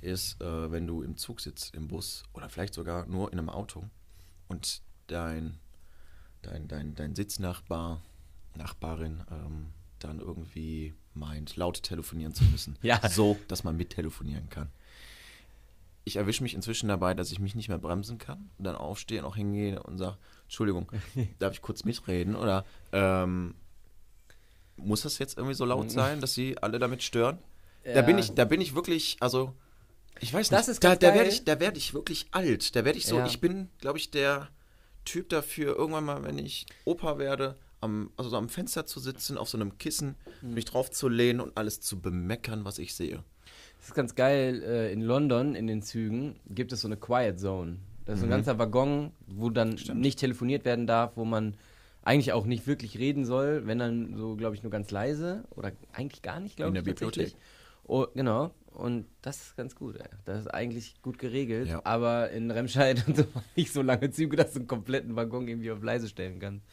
ist, äh, wenn du im Zug sitzt, im Bus oder vielleicht sogar nur in einem Auto und dein, dein, dein, dein Sitznachbar, Nachbarin ähm, dann irgendwie meint, laut telefonieren zu müssen. Ja. So, dass man mittelefonieren kann. Ich erwische mich inzwischen dabei, dass ich mich nicht mehr bremsen kann und dann aufstehe und auch hingehe und sage, Entschuldigung, darf ich kurz mitreden? Oder ähm, muss das jetzt irgendwie so laut sein, dass sie alle damit stören? Da bin Ja. ich, da bin ich wirklich, also ich weiß Das nicht, ist da, da werde ich, da werde ich wirklich alt. Da werde ich so, Ja. ich bin, glaube ich, der Typ dafür, irgendwann mal, wenn ich Opa werde, am, also so am Fenster zu sitzen, auf so einem Kissen, Hm. mich drauf zu lehnen und alles zu bemeckern, was ich sehe. Das ist ganz geil. Äh, in London, in den Zügen, gibt es so eine Quiet Zone. Das ist Mhm. ein ganzer Waggon, wo dann nicht telefoniert werden darf, wo man eigentlich auch nicht wirklich reden soll, wenn dann so, glaube ich, nur ganz leise oder eigentlich gar nicht, glaube In ich. der tatsächlich. Oh, genau. Und das ist ganz gut. Ey. Das ist eigentlich gut geregelt. Ja. Aber in Remscheid und so nicht so lange Züge, dass du einen kompletten Waggon irgendwie auf leise stellen kannst.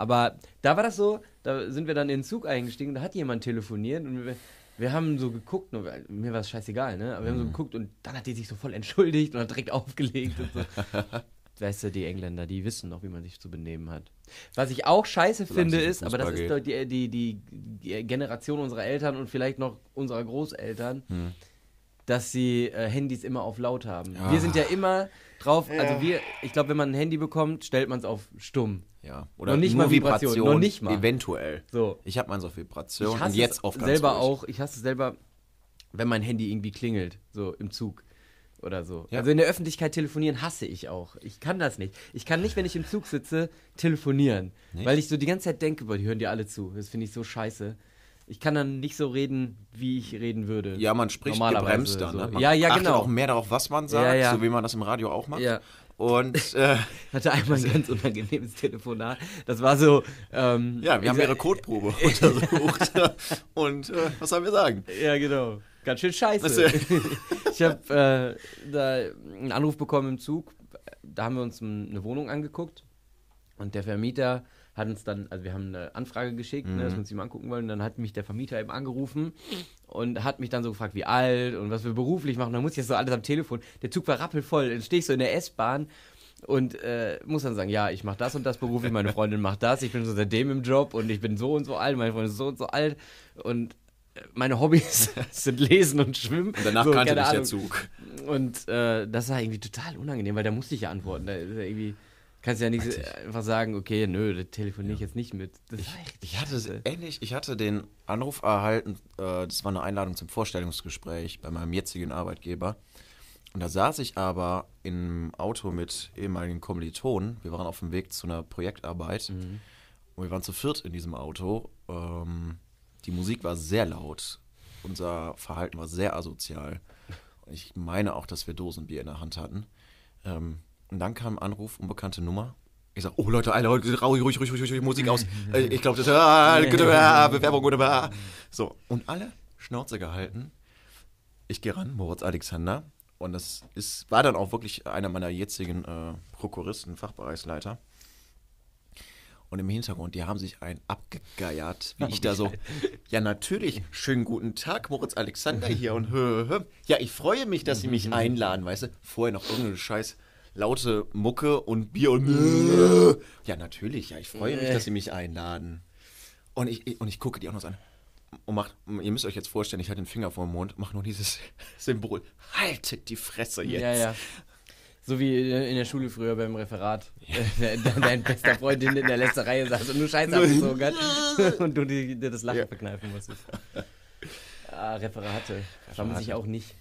Aber da war das so, da sind wir dann in den Zug eingestiegen, da hat jemand telefoniert und wir, wir haben so geguckt, nur, weil- mir war es scheißegal, ne? Aber wir haben Mhm. so geguckt und dann hat die sich so voll entschuldigt und hat direkt aufgelegt und so. Weißt du, die Engländer, die wissen noch, wie man sich zu benehmen hat. Was ich auch scheiße Solange finde, ist, aber das Fußball ist doch die, die, die, die Generation unserer Eltern und vielleicht noch unserer Großeltern, Hm. dass sie äh, Handys immer auf laut haben. Ja. Wir sind ja immer drauf, also wir, ich glaube, wenn man ein Handy bekommt, stellt man es auf stumm. Ja. Oder Noch nicht nur mal Vibration, noch nicht mal. Eventuell. So. Ich habe meins auf Vibration ich hasse und jetzt es auf ganz selber ruhig. auch, ich hasse es selber, wenn mein Handy irgendwie klingelt, so im Zug oder so. Ja. Also in der Öffentlichkeit telefonieren hasse ich auch. Ich kann das nicht. Ich kann nicht, wenn ich im Zug sitze, telefonieren, Nicht? weil ich so die ganze Zeit denke, boah, die hören dir alle zu. Das finde ich so scheiße. Ich kann dann nicht so reden, wie ich reden würde. Ja, man spricht Normalerweise gebremst dann. so. Ne? Man ja, ja, achtet genau. auch mehr darauf, was man sagt, Ja, ja. so wie man das im Radio auch macht. Ja. Und äh, hatte einmal ein ganz unangenehmes Telefonat. Das war so. Ähm, ja, wir haben ihre Codeprobe untersucht. Und äh, was sollen wir sagen? Ja, genau. Ganz schön scheiße. Du- ich habe äh, da einen Anruf bekommen im Zug. Da haben wir uns eine Wohnung angeguckt. Und der Vermieter hat uns dann, also wir haben eine Anfrage geschickt, ne, dass wir uns die mal angucken wollen. Dann hat mich der Vermieter eben angerufen und hat mich dann so gefragt, wie alt und was wir beruflich machen. Da muss ich jetzt so alles am Telefon. Der Zug war rappelvoll. Dann stehe ich so in der S-Bahn und äh, muss dann sagen, ja, ich mache das und das beruflich, meine Freundin macht das, ich bin so seitdem im Job und ich bin so und so alt, meine Freundin ist so und so alt und äh, meine Hobbys sind Lesen und Schwimmen. Und danach so, kannte dich der. Zug. Und äh, das war irgendwie total unangenehm, weil da musste ich ja antworten. Da ist ja irgendwie, kannst ja nicht so einfach sagen, okay, nö, da telefoniere ich jetzt nicht mit. Echt Ich hatte es ähnlich, ich hatte den Anruf erhalten, äh, das war eine Einladung zum Vorstellungsgespräch bei meinem jetzigen Arbeitgeber. Und da saß ich aber im Auto mit ehemaligen Kommilitonen. Wir waren auf dem Weg zu einer Projektarbeit. Und wir waren zu viert in diesem Auto. Ähm, die Musik war sehr laut. Unser Verhalten war sehr asozial. Ich meine auch, dass wir Dosenbier in der Hand hatten. Ähm, und dann kam ein Anruf, unbekannte Nummer. Ich sag, oh Leute, alle Leute, ruhig, ruhig, ruhig, ruhig, ruhig Musik aus. Äh, Ich glaube, das ah, ah, Bewerbung oder. So, und alle Schnauze gehalten. Ich gehe ran, Moritz Alexander. Und das ist, war dann auch wirklich einer meiner jetzigen äh, Prokuristen, Fachbereichsleiter. Und im Hintergrund, die haben sich einen abgegeiert, wie ich da so. Ja, natürlich. Schönen guten Tag, Moritz Alexander hier und hö, hö. Ja, ich freue mich, dass Sie mich einladen, weißt du? Vorher noch irgendeine scheiß laute Mucke und Bier und. Ja, natürlich. Ja, ich freue mich, dass Sie mich einladen. Und ich, ich- und ich gucke die auch noch so an. Und macht, ihr müsst euch jetzt vorstellen, ich hatte den Finger vor dem Mund, mach nur dieses Symbol. Haltet die Fresse jetzt. Ja, ja. So wie in der Schule früher beim Referat. Äh, Dein bester Freund hinten in der letzten Reihe saß und nur Scheiße abgezogen hat. Und du dir das Lachen Ja. verkneifen musstest. Ah, Referate. Vermisse ich auch nicht,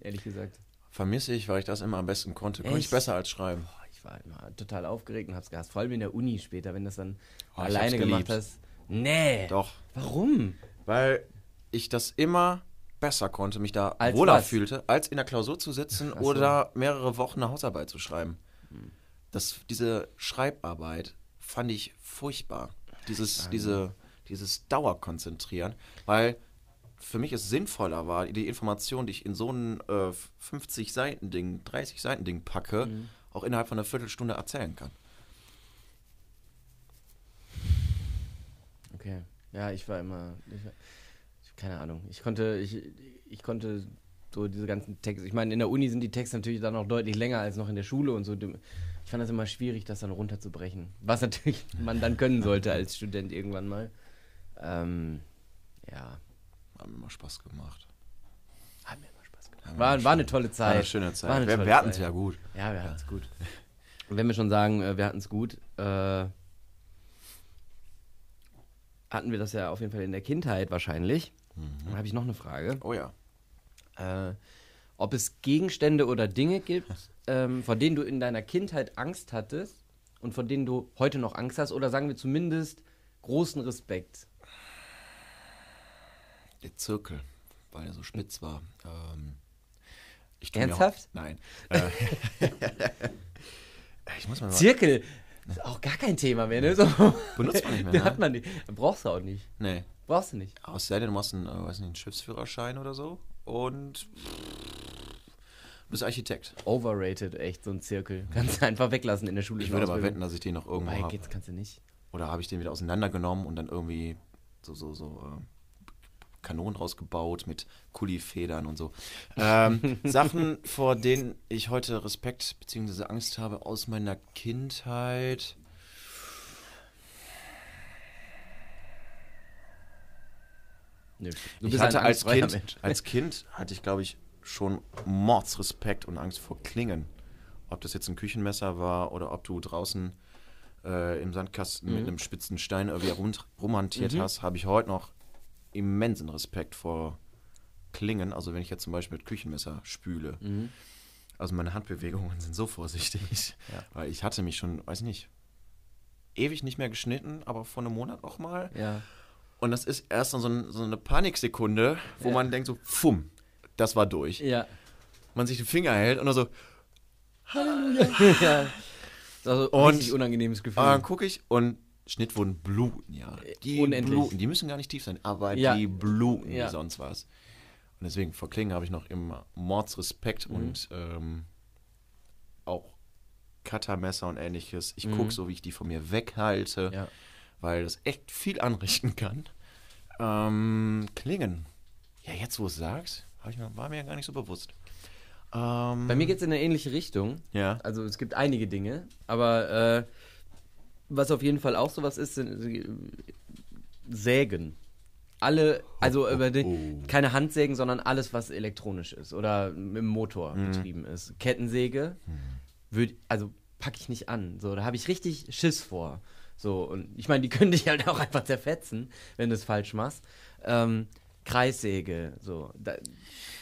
ehrlich gesagt. Vermisse ich, weil ich das immer am besten konnte. Konnte ich besser als schreiben. Boah, ich war immer total aufgeregt und hab's gehasst. Vor allem in der Uni später, wenn das dann Oh, alleine gemacht hast. Nee. Doch. Warum? Weil ich das immer besser konnte, mich da Als wohler was? fühlte, als in der Klausur zu sitzen Ach so. oder mehrere Wochen eine Hausarbeit zu schreiben. Das, diese Schreibarbeit fand ich furchtbar. Dieses, diese, dieses Dauerkonzentrieren, weil für mich es sinnvoller war, die Information, die ich in so ein äh, 50-Seiten-Ding, 30-Seiten-Ding packe, auch innerhalb von einer Viertelstunde erzählen kann. Okay. Ja, ich war immer. Ich war, ich, keine Ahnung. Ich konnte, ich, ich konnte so diese ganzen Texte. Ich meine, in der Uni sind die Texte natürlich dann auch deutlich länger als noch in der Schule und so. Ich fand das immer schwierig, das dann runterzubrechen. Was natürlich man dann können sollte als Student irgendwann mal. Ähm, ja. Hat mir immer Spaß gemacht. Hat mir immer Spaß gemacht. Ja, War, war eine tolle Zeit. War eine schöne Zeit. Eine wir wir hatten es ja gut. Ja, wir hatten es gut. Und wenn wir schon sagen, äh, wir hatten es gut, äh, hatten wir das ja auf jeden Fall in der Kindheit wahrscheinlich. Dann habe ich noch eine Frage. Oh ja. Äh, ob es Gegenstände oder Dinge gibt, ähm, vor denen du in deiner Kindheit Angst hattest und vor denen du heute noch Angst hast oder sagen wir zumindest großen Respekt. Der Zirkel, weil er so spitz war. Ähm, Ernsthaft? Auch, nein. Äh, ich muss mal. Zirkel, ist auch gar kein Thema mehr, ne? So, Benutzt man nicht mehr, Den ne? hat man nicht. Brauchst du auch nicht. Nee. Brauchst du nicht. Außer denn, du machst einen, äh, weiß nicht, einen Schiffsführerschein oder so und du bist Architekt. Overrated, echt, so ein Zirkel. Kannst du einfach weglassen in der Schule. Ich würde aber wetten, dass ich den noch irgendwo habe. geht's kannst du nicht. Oder habe ich den wieder auseinandergenommen und dann irgendwie so, so, so äh, Kanonen rausgebaut mit Kullifedern und so. Ähm, Sachen, vor denen ich heute Respekt bzw. Angst habe aus meiner Kindheit. Nö. ich hatte als kind, als Kind hatte ich, glaube ich, schon Mordsrespekt und Angst vor Klingen. Ob das jetzt ein Küchenmesser war oder ob du draußen äh, im Sandkasten mit einem spitzen Stein irgendwie rum, rumhantiert Mhm. hast, habe ich heute noch immensen Respekt vor Klingen. Also wenn ich jetzt zum Beispiel mit Küchenmesser spüle. Mhm. Also meine Handbewegungen sind so vorsichtig. Ja. Weil ich hatte mich schon, weiß nicht, ewig nicht mehr geschnitten, aber vor einem Monat noch mal. Ja. Und das ist erst so, ein, so eine Paniksekunde, wo Ja. man denkt so, fumm, das war durch. Ja. Man sich den Finger hält und dann so, ja. Das ist also Und- ein richtig unangenehmes Gefühl. dann gucke ich und Schnittwunden bluten, ja. Die unendlich. bluten, die müssen gar nicht tief sein, aber Ja. die bluten Ja. wie sonst was. Und deswegen, vor Klingen habe ich noch immer Mordsrespekt Mhm. und ähm, auch Cuttermesser und ähnliches. Ich Mhm. gucke so, wie ich die von mir weghalte, Ja. weil das echt viel anrichten kann. Ähm, Klingen. Ja, jetzt wo du es sagst, ich war mir ja gar nicht so bewusst. Ähm, Bei mir geht es in eine ähnliche Richtung. Ja. Also es gibt einige Dinge, aber äh, was auf jeden Fall auch sowas ist, sind äh, Sägen. Alle, also über die, oh. keine Handsägen, sondern alles, was elektronisch ist oder mit dem Motor Mhm. betrieben ist. Kettensäge, würd, also packe ich nicht an. So, da habe ich richtig Schiss vor. So, und ich meine, die können dich halt auch einfach zerfetzen, wenn du es falsch machst. Ähm, Kreissäge, so, da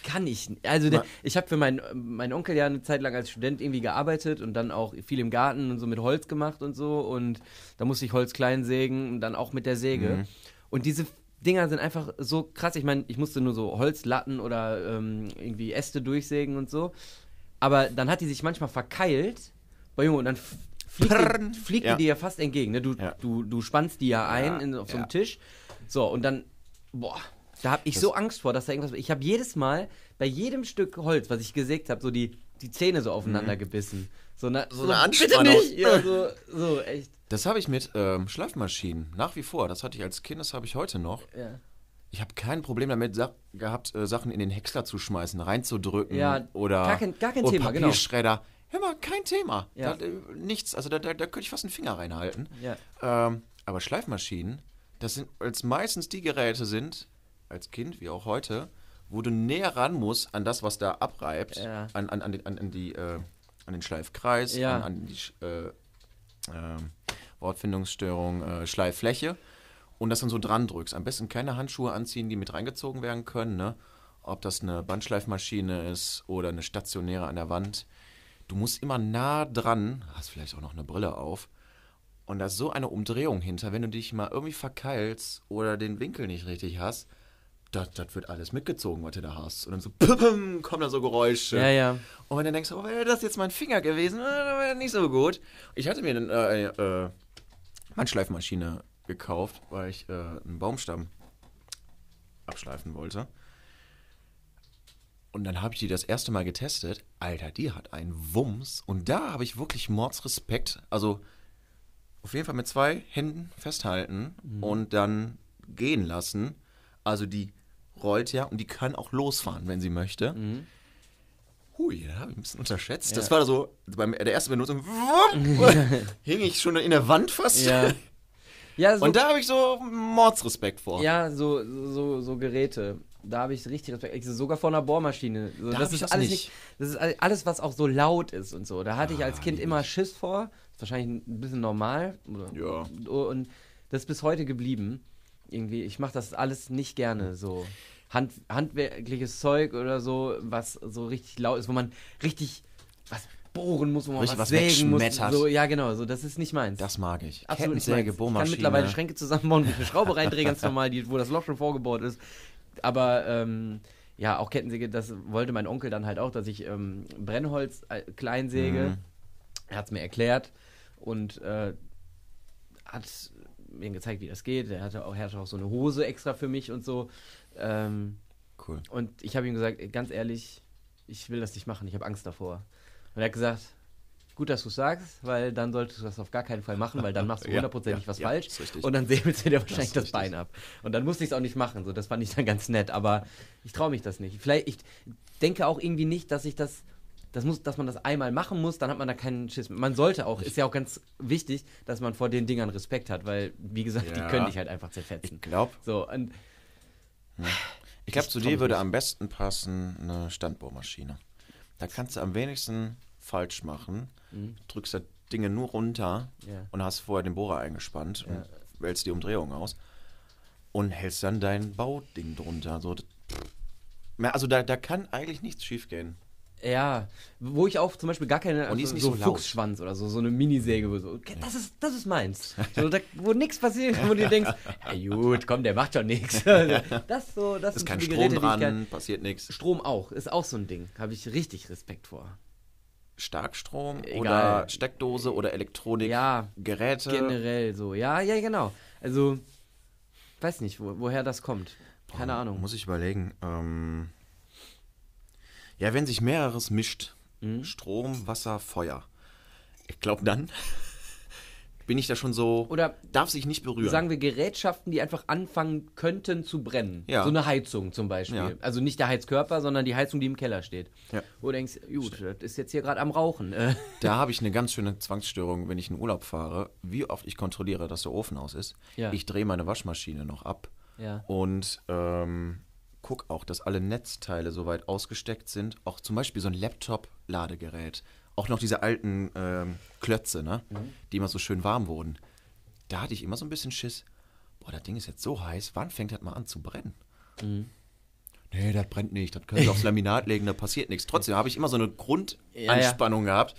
kann ich. Also, der, ich habe für meinen meinen Onkel ja eine Zeit lang als Student irgendwie gearbeitet und dann auch viel im Garten und so mit Holz gemacht und so. Und da musste ich Holz klein sägen und dann auch mit der Säge. Und diese Dinger sind einfach so krass. Ich meine, ich musste nur so Holzlatten oder ähm, irgendwie Äste durchsägen und so. Aber dann hat die sich manchmal verkeilt. Boah, Junge, und dann fliegt, die, fliegt Ja. die dir ja fast entgegen. Ne? Du, Ja. du, du spannst die ja ein Ja, in, auf so einem. Tisch. So, und dann, boah, da habe ich so Angst vor, dass da irgendwas. Ich habe jedes Mal bei jedem Stück Holz, was ich gesägt habe, so die, die Zähne so aufeinander gebissen. So, na, so, eine Bitte Anspannung. nicht! Ja, so, so, echt. Das habe ich mit ähm, Schleifmaschinen nach wie vor. Das hatte ich als Kind, das habe ich heute noch. Ja. Ich habe kein Problem damit Sa gehabt, äh, Sachen in den Häcksler zu schmeißen, reinzudrücken Ja, oder gar kein- gar kein oder Thema, genau. Papierschredder. Hör mal, kein Thema. Ja. Da, äh, nichts, also da, da, da könnte ich fast einen Finger reinhalten. Ja. Ähm, aber Schleifmaschinen, das sind als meistens die Geräte sind, als Kind wie auch heute, wo du näher ran musst an das, was da abreibt, Ja. an, an, an, die- an, an die, äh, an den Schleifkreis, Ja. an, an die äh, ähm, Wortfindungsstörung, äh, Schleiffläche und das dann so dran drückst. Am besten keine Handschuhe anziehen, die mit reingezogen werden können, ne? Ob das eine Bandschleifmaschine ist oder eine stationäre an der Wand. Du musst immer nah dran, hast vielleicht auch noch eine Brille auf. Und da ist so eine Umdrehung hinter, wenn du dich mal irgendwie verkeilst oder den Winkel nicht richtig hast, das, das wird alles mitgezogen, was du da hast. Und dann so, pum, kommen da so Geräusche. Ja, ja. Und wenn du denkst, oh, wäre das jetzt mein Finger gewesen, äh, dann wäre das nicht so gut. Ich hatte mir eine äh, äh, Handschleifmaschine gekauft, weil ich äh, einen Baumstamm abschleifen wollte. Und dann habe ich die das erste Mal getestet. Alter, die hat einen Wumms. Und da habe ich wirklich Mordsrespekt. Also auf jeden Fall mit zwei Händen festhalten und dann gehen lassen. Also die rollt ja und die kann auch losfahren, wenn sie möchte. Hui, da habe ich ein bisschen unterschätzt. Das war so, beim der ersten Benutzung, hing ich schon in der Wand fast. Ja. Ja, so, Und da habe ich so Mordsrespekt vor. ja so, so, so Geräte. Da habe ich richtig Respekt. Ich, sogar vor einer Bohrmaschine. So, Da das ist alles nicht. Das ist all- alles, was auch so laut ist und so. Da hatte ich als Ah, Kind immer. Schiss vor. Ist wahrscheinlich ein bisschen normal. Ja. Und das ist bis heute geblieben. Irgendwie, ich mache das alles nicht gerne. So Hand, handwerkliches Zeug oder so, was so richtig laut ist, wo man richtig was bohren muss, wo man Richtig was, was sägen muss. So, ja, genau. So, das ist nicht meins. Das mag ich. Absolut nicht meins. Ich kann Bohrmaschine. mittlerweile Schränke zusammenbauen, eine Schraube reindrehe, ganz normal, die, wo das Loch schon vorgebaut ist. Aber ähm, ja, auch Kettensäge, das wollte mein Onkel dann halt auch, dass ich ähm, Brennholz äh, klein säge. Mhm. Er hat es mir erklärt und äh, hat mir gezeigt, wie das geht. Er hatte auch, er hatte auch so eine Hose extra für mich und so. Ähm, Cool. und ich habe ihm gesagt, ganz ehrlich, ich will das nicht machen, ich habe Angst davor. Und er hat gesagt, gut, dass du es sagst, weil dann solltest du das auf gar keinen Fall machen, weil dann machst du hundertprozentig ja, was ja, falsch und dann säbelst du dir wahrscheinlich das, richtig. Bein ab. Und dann musste ich es auch nicht machen, so das fand ich dann ganz nett, aber ich traue mich das nicht. Vielleicht, ich denke auch irgendwie nicht, dass ich das, das muss, dass man das einmal machen muss, dann hat man da keinen Schiss. Man sollte auch, ist ja auch ganz wichtig, dass man vor den Dingern Respekt hat, weil, wie gesagt, Ja. die können dich halt einfach zerfetzen. Ich glaube, So, und ich glaube, zu dir würde am besten passen eine Standbohrmaschine. Da kannst du am wenigsten falsch machen. Drückst da Dinge nur runter Mhm. Ja. und hast vorher den Bohrer eingespannt Ja. und wählst die Umdrehung aus und hältst dann dein Bauding drunter. So, also da, da kann eigentlich nichts schiefgehen. Ja, wo ich auch zum Beispiel gar keine Und die also ist nicht so, so. Fuchsschwanz oder so, so eine Minisäge, wo so, okay, das ist, das ist meins. So, da, wo nichts passiert, wo du denkst, ja gut, komm, der macht schon nichts. Das so, das Ist sind kein so die Strom Geräte, die ich dran, gern, passiert nichts. Strom auch, ist auch so ein Ding, habe ich richtig Respekt vor. Starkstrom Egal. oder Steckdose oder Elektronik, Ja, Geräte. Generell so, ja, ja, genau. Also, weiß nicht, wo, woher das kommt. Keine Ahnung. Muss ich überlegen. Ähm, ja, wenn sich mehreres mischt, Mhm. Strom, Wasser, Feuer. Ich glaube, dann bin ich da schon so. Oder darf sich nicht berühren. Sagen wir Gerätschaften, die einfach anfangen könnten zu brennen. Ja. So eine Heizung zum Beispiel. Ja. Also nicht der Heizkörper, sondern die Heizung, die im Keller steht. Ja. Wo du denkst, gut, das ist jetzt hier gerade am Rauchen. Äh, Da habe ich eine ganz schöne Zwangsstörung, wenn ich in Urlaub fahre, wie oft ich kontrolliere, dass der Ofen aus ist. Ich drehe meine Waschmaschine noch ab Ja. und ähm, guck auch, dass alle Netzteile soweit ausgesteckt sind. Auch zum Beispiel so ein Laptop-Ladegerät. Auch noch diese alten ähm, Klötze, ne? Mhm. die immer so schön warm wurden. Da hatte ich immer so ein bisschen Schiss. Boah, das Ding ist jetzt so heiß, wann fängt das mal an zu brennen? Mhm. Nee, das brennt nicht, das können wir aufs Laminat legen, da passiert nichts. Trotzdem habe ich immer so eine Grundanspannung gehabt.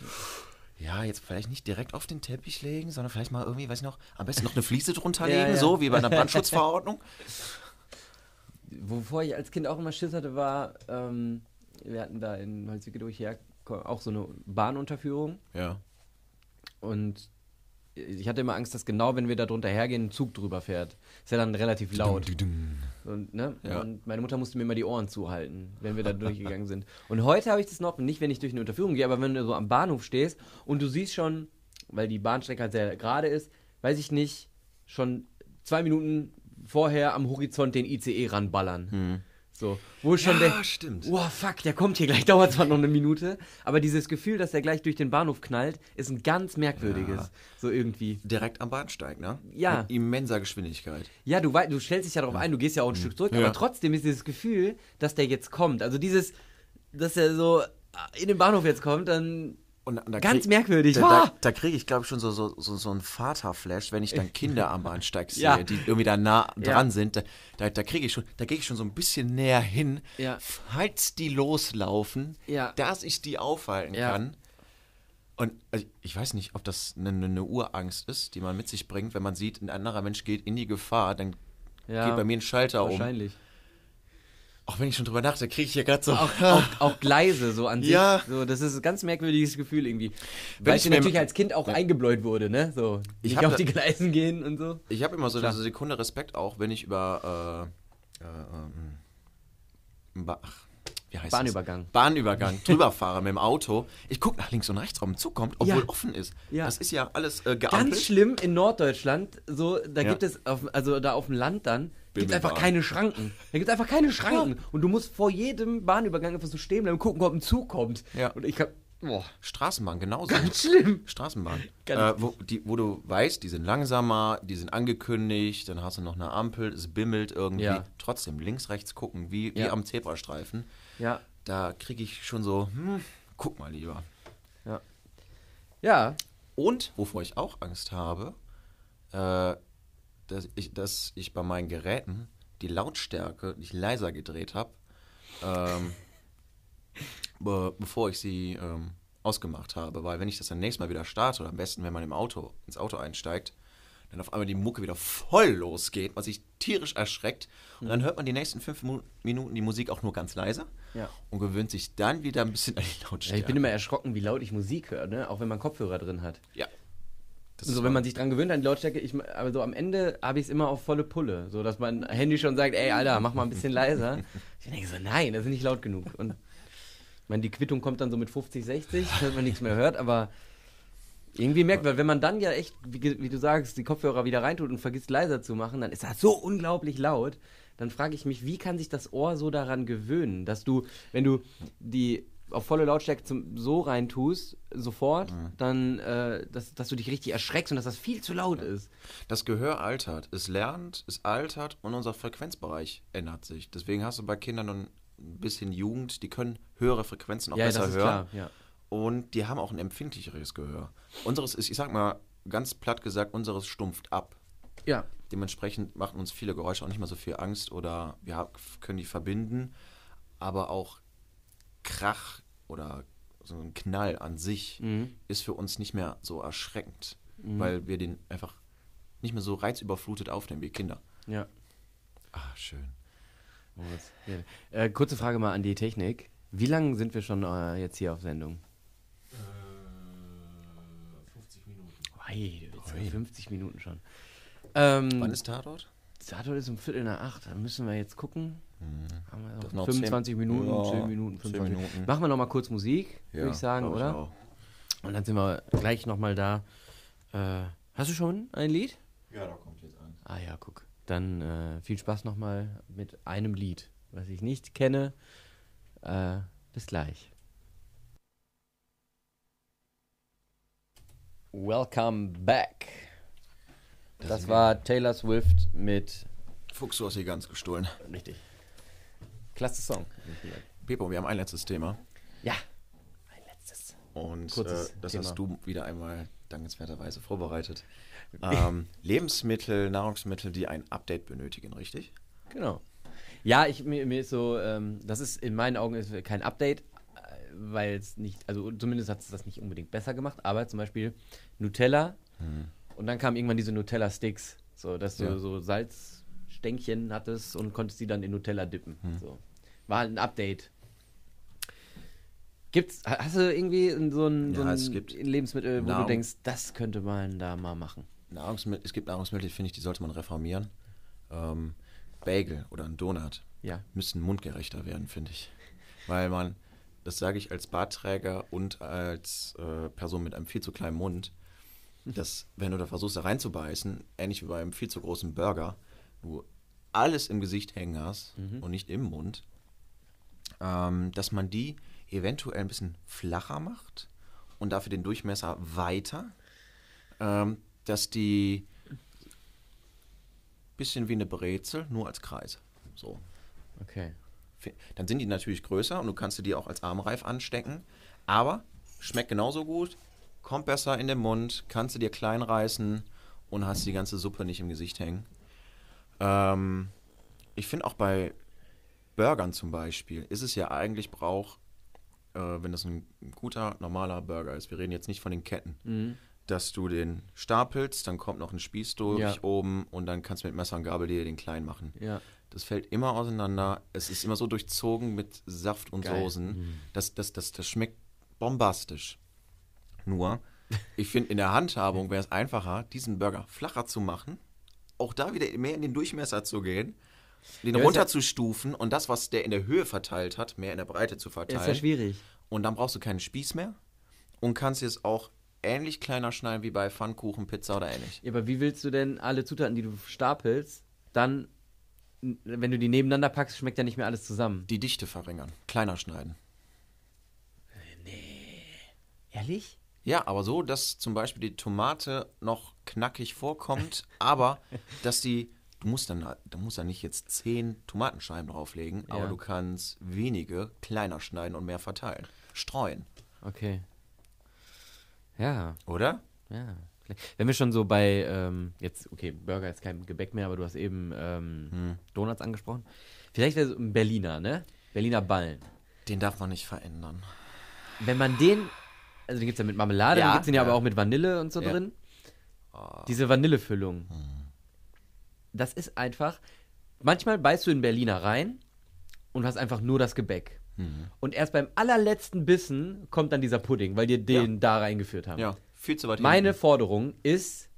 Ja, jetzt vielleicht nicht direkt auf den Teppich legen, sondern vielleicht mal irgendwie, weiß ich noch, am besten noch eine Fliese drunter Ja, legen, ja. so wie bei einer Brandschutzverordnung. Wovor ich als Kind auch immer Schiss hatte, war, ähm, wir hatten da in Holzwicke durch auch so eine Bahnunterführung. Ja. Und ich hatte immer Angst, dass genau, wenn wir da drunter hergehen, ein Zug drüber fährt. Ist ja dann relativ laut. Und, ne? Ja. und meine Mutter musste mir immer die Ohren zuhalten, wenn wir da durchgegangen sind. Und heute habe ich das noch, nicht wenn ich durch eine Unterführung gehe, aber wenn du so am Bahnhof stehst und du siehst schon, weil die Bahnstrecke halt sehr gerade ist, weiß ich nicht, schon zwei Minuten vorher am Horizont den ICE ranballern. So, wo schon Ja, der, stimmt. Oh fuck, der kommt hier gleich, dauert zwar noch eine Minute, aber dieses Gefühl, dass er gleich durch den Bahnhof knallt, ist ein ganz merkwürdiges. Ja. So irgendwie. Direkt am Bahnsteig, ne? Ja. Mit immenser Geschwindigkeit. Ja, du, du stellst dich ja darauf ein, du gehst ja auch ein Stück zurück, Ja. aber trotzdem ist dieses Gefühl, dass der jetzt kommt. Also dieses, dass er so in den Bahnhof jetzt kommt, dann Und da Ganz krieg- merkwürdig. Da, da, da kriege ich, glaube ich, schon so, so, so, so einen Vaterflash, wenn ich dann Kinder am Bahnsteig sehe, Ja. die irgendwie da nah Ja. dran sind. Da, da, da kriege ich schon, da gehe ich schon so ein bisschen näher hin, Ja. falls die loslaufen, Ja. dass ich die aufhalten Ja. kann. Und also, ich weiß nicht, ob das eine, eine Urangst ist, die man mit sich bringt, wenn man sieht, ein anderer Mensch geht in die Gefahr, dann Ja, geht bei mir ein Schalter um. wahrscheinlich. Auch wenn ich schon drüber nachdenke, kriege ich hier gerade so. Auch, auch, auch Gleise, so an sich. Ja. So, das ist ein ganz merkwürdiges Gefühl irgendwie. Wenn Weil ich mir- natürlich als Kind auch eingebläut wurde, ne? So, Ich hab auf die Gleisen gehen und so. Ich habe immer so Klar. eine Sekunde Respekt auch, wenn ich über äh, äh, ähm, ba ach, wie heißt Bahnübergang. Das? Bahnübergang drüber fahre mit dem Auto. Ich gucke nach links und rechts, ob ein Zug kommt, obwohl Ja. offen ist. Ja. Das ist ja alles äh, geampelt. Ganz schlimm in Norddeutschland, so, da Ja. gibt es, auf, also da auf dem Land dann, gibt es einfach keine Schranken. Da gibt es einfach keine Schranken. Und du musst vor jedem Bahnübergang einfach so stehen bleiben und gucken, ob ein Zug kommt. Ja. Und ich hab, boah, Straßenbahn, genauso. ganz schlimm. Straßenbahn. Äh, wo, die, wo du weißt, die sind langsamer, die sind angekündigt, dann hast du noch eine Ampel, es bimmelt irgendwie. Ja. Trotzdem links, rechts gucken, wie, wie Ja. am Zebrastreifen. Ja, Da kriege ich schon so, hm, guck mal lieber. ja, Und wovor ich auch Angst habe, äh, dass, ich, dass ich bei meinen Geräten die Lautstärke nicht leiser gedreht habe, ähm, be bevor ich sie ähm, ausgemacht habe. Weil wenn ich das dann nächstes Mal wieder starte, oder am besten, wenn man im Auto ins Auto einsteigt, dann auf einmal die Mucke wieder voll losgeht, was sich tierisch erschreckt. Und dann hört man die nächsten fünf Minuten die Musik auch nur ganz leise Ja. und gewöhnt sich dann wieder ein bisschen an die ja. Lautstärke. Ich bin immer erschrocken, wie laut ich Musik höre, ne? Auch wenn man Kopfhörer drin hat. Ja. Das So, ist wenn man sich dran gewöhnt an die Lautstärke, ich, aber so am Ende habe ich es immer auf volle Pulle. So, dass mein Handy schon sagt, ey, Alter, mach mal ein bisschen leiser. Ich denke so, nein, das ist nicht laut genug. Und ich meine, die Quittung kommt dann so mit 50, 60, dass man nichts mehr hört, aber irgendwie merkt man, wenn man dann ja echt, wie, wie du sagst, die Kopfhörer wieder reintut und vergisst leiser zu machen, dann ist das so unglaublich laut. Dann frage ich mich, wie kann sich das Ohr so daran gewöhnen, dass du, wenn du die auf volle Lautstärke zum, so reintust, sofort, dann, äh, dass, dass du dich richtig erschreckst und dass das viel zu laut ist. Das Gehör altert. Es lernt, es altert und unser Frequenzbereich ändert sich. Deswegen hast du bei Kindern ein bisschen Jugend, die können höhere Frequenzen auch besser hören. klar. Ja. Und die haben auch ein empfindlicheres Gehör. Unseres ist, ich sag mal, ganz platt gesagt, unseres stumpft ab. ja. Dementsprechend machen uns viele Geräusche auch nicht mehr so viel Angst oder wir können die verbinden. Aber auch Krach oder so ein Knall an sich Mhm. ist für uns nicht mehr so erschreckend, weil wir den einfach nicht mehr so reizüberflutet aufnehmen wie Kinder. Ja. Ah, schön. Ja. Äh, kurze Frage mal an die Technik. Wie lange sind wir schon äh, jetzt hier auf Sendung? Äh, 50 Minuten. Ui. 50 Minuten schon. Ähm, Wann ist Tatort? Tatort ist um Viertel nach acht. Dann müssen wir jetzt gucken. Haben wir Mhm. Noch noch 25 zehn- Minuten, Ja, 10 Minuten, 10 25 Minuten. Machen wir noch mal kurz Musik, würde Ja, ich sagen, glaub ich oder? auch. Und dann sind wir gleich noch mal da. Äh, hast du schon ein Lied? Ja, da kommt jetzt an. Ah ja, guck. Dann äh, viel Spaß noch mal mit einem Lied, was ich nicht kenne. Äh, bis gleich. Welcome back. Das, war Taylor Swift mit. Fuchs, du hast hier ganz gestohlen. Richtig. Klasse Song. Pepo, wir haben ein letztes Thema. Ja. Ein letztes. Und Kurzes äh, das Thema. hast du wieder einmal dankenswerterweise vorbereitet. ähm, Lebensmittel, Nahrungsmittel, die ein Update benötigen, richtig? Genau. Ja, ich, mir, mir ist so, ähm, das ist in meinen Augen ist kein Update, äh, weil es nicht, also zumindest hat es das nicht unbedingt besser gemacht, aber zum Beispiel Nutella und dann kamen irgendwann diese Nutella-Sticks, so dass du Ja. so Salzstänkchen hattest und konntest die dann in Nutella dippen. So. War halt ein Update. Gibt's, ha- hast du irgendwie so ein, so Ja, ein es gibt Lebensmittel, wo du Nahrung- denkst, das könnte man da mal machen? Nahrungsmittel, es gibt Nahrungsmittel, finde ich, die sollte man reformieren. Ähm, Bagel oder ein Donut Ja. müssen mundgerechter werden, finde ich. Weil man, das sage ich als Bartträger und als äh, Person mit einem viel zu kleinen Mund, dass, wenn du da versuchst, da reinzubeißen, ähnlich wie bei einem viel zu großen Burger, du alles im Gesicht hängen hast und nicht im Mund, ähm, dass man die eventuell ein bisschen flacher macht und dafür den Durchmesser weiter, ähm, dass die bisschen wie eine Brezel, nur als Kreis. So. Okay. Dann sind die natürlich größer und du kannst dir auch als Armreif anstecken. Aber schmeckt genauso gut, kommt besser in den Mund, kannst du dir klein reißen und hast die ganze Suppe nicht im Gesicht hängen. Ähm, ich finde auch bei Burgern zum Beispiel ist es ja eigentlich Brauch, äh, wenn das ein guter, normaler Burger ist, wir reden jetzt nicht von den Ketten, dass du den stapelst, dann kommt noch ein Spieß durch Ja. oben und dann kannst du mit Messer und Gabel dir den klein machen. Ja. Das fällt immer auseinander. Es ist immer so durchzogen mit Saft und Geil. Soßen. Das, das, das, das schmeckt bombastisch. Nur, ich finde, in der Handhabung wäre es einfacher, diesen Burger flacher zu machen, auch da wieder mehr in den Durchmesser zu gehen, den Ja, runterzustufen und das, was der in der Höhe verteilt hat, mehr in der Breite zu Ist verteilen. ja schwierig. Und dann brauchst du keinen Spieß mehr und kannst es auch ähnlich kleiner schneiden wie bei Pfannkuchen, Pizza oder ähnlich. Ja, aber wie willst du denn alle Zutaten, die du stapelst, dann, wenn du die nebeneinander packst, schmeckt ja nicht mehr alles zusammen. Die Dichte verringern, kleiner schneiden. Ehrlich? Ja, aber so, dass zum Beispiel die Tomate noch knackig vorkommt, aber dass die, du musst dann, du musst dann nicht jetzt zehn Tomatenscheiben drauflegen, aber Ja. du kannst wenige kleiner schneiden und mehr verteilen. Streuen, Okay. Ja, oder? ja. Wenn wir schon so bei, ähm, jetzt, okay, Burger ist kein Gebäck mehr, aber du hast eben ähm, Donuts angesprochen. Vielleicht wäre so ein Berliner, ne? Berliner Ballen. Den darf man nicht verändern. Wenn man den, also den gibt es ja mit Marmelade, Ja, dann gibt es den ja, ja. aber auch mit Vanille und so Ja. drin. Diese Vanillefüllung. Das ist einfach, manchmal beißt du in Berliner rein und hast einfach nur das Gebäck. Und erst beim allerletzten Bissen kommt dann dieser Pudding, weil die den da reingeführt haben. Ja, viel zu weit Meine hinten. Forderung ist,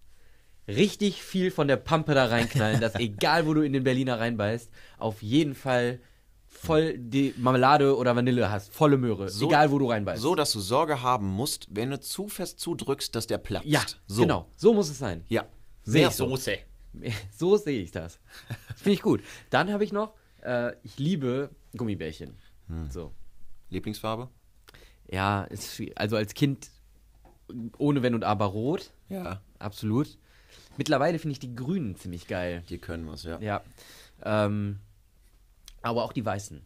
richtig viel von der Pampe da reinknallen, dass egal wo du in den Berliner reinbeißt, auf jeden Fall voll die Marmelade oder Vanille hast, volle Möhre, So- egal wo du reinbeißt. So, dass du Sorge haben musst, wenn du zu fest zudrückst, dass der platzt. ja, so. genau, so muss es sein. Ja. Mehr ich so. Soße. So sehe ich das. Finde ich gut. Dann habe ich noch, äh, ich liebe Gummibärchen. Hm. So. Lieblingsfarbe? Ja, ist, also als Kind ohne Wenn und Aber rot, Ja. absolut. Mittlerweile finde ich die grünen ziemlich geil. Die können was, ja. Ja. Ähm, aber auch die weißen.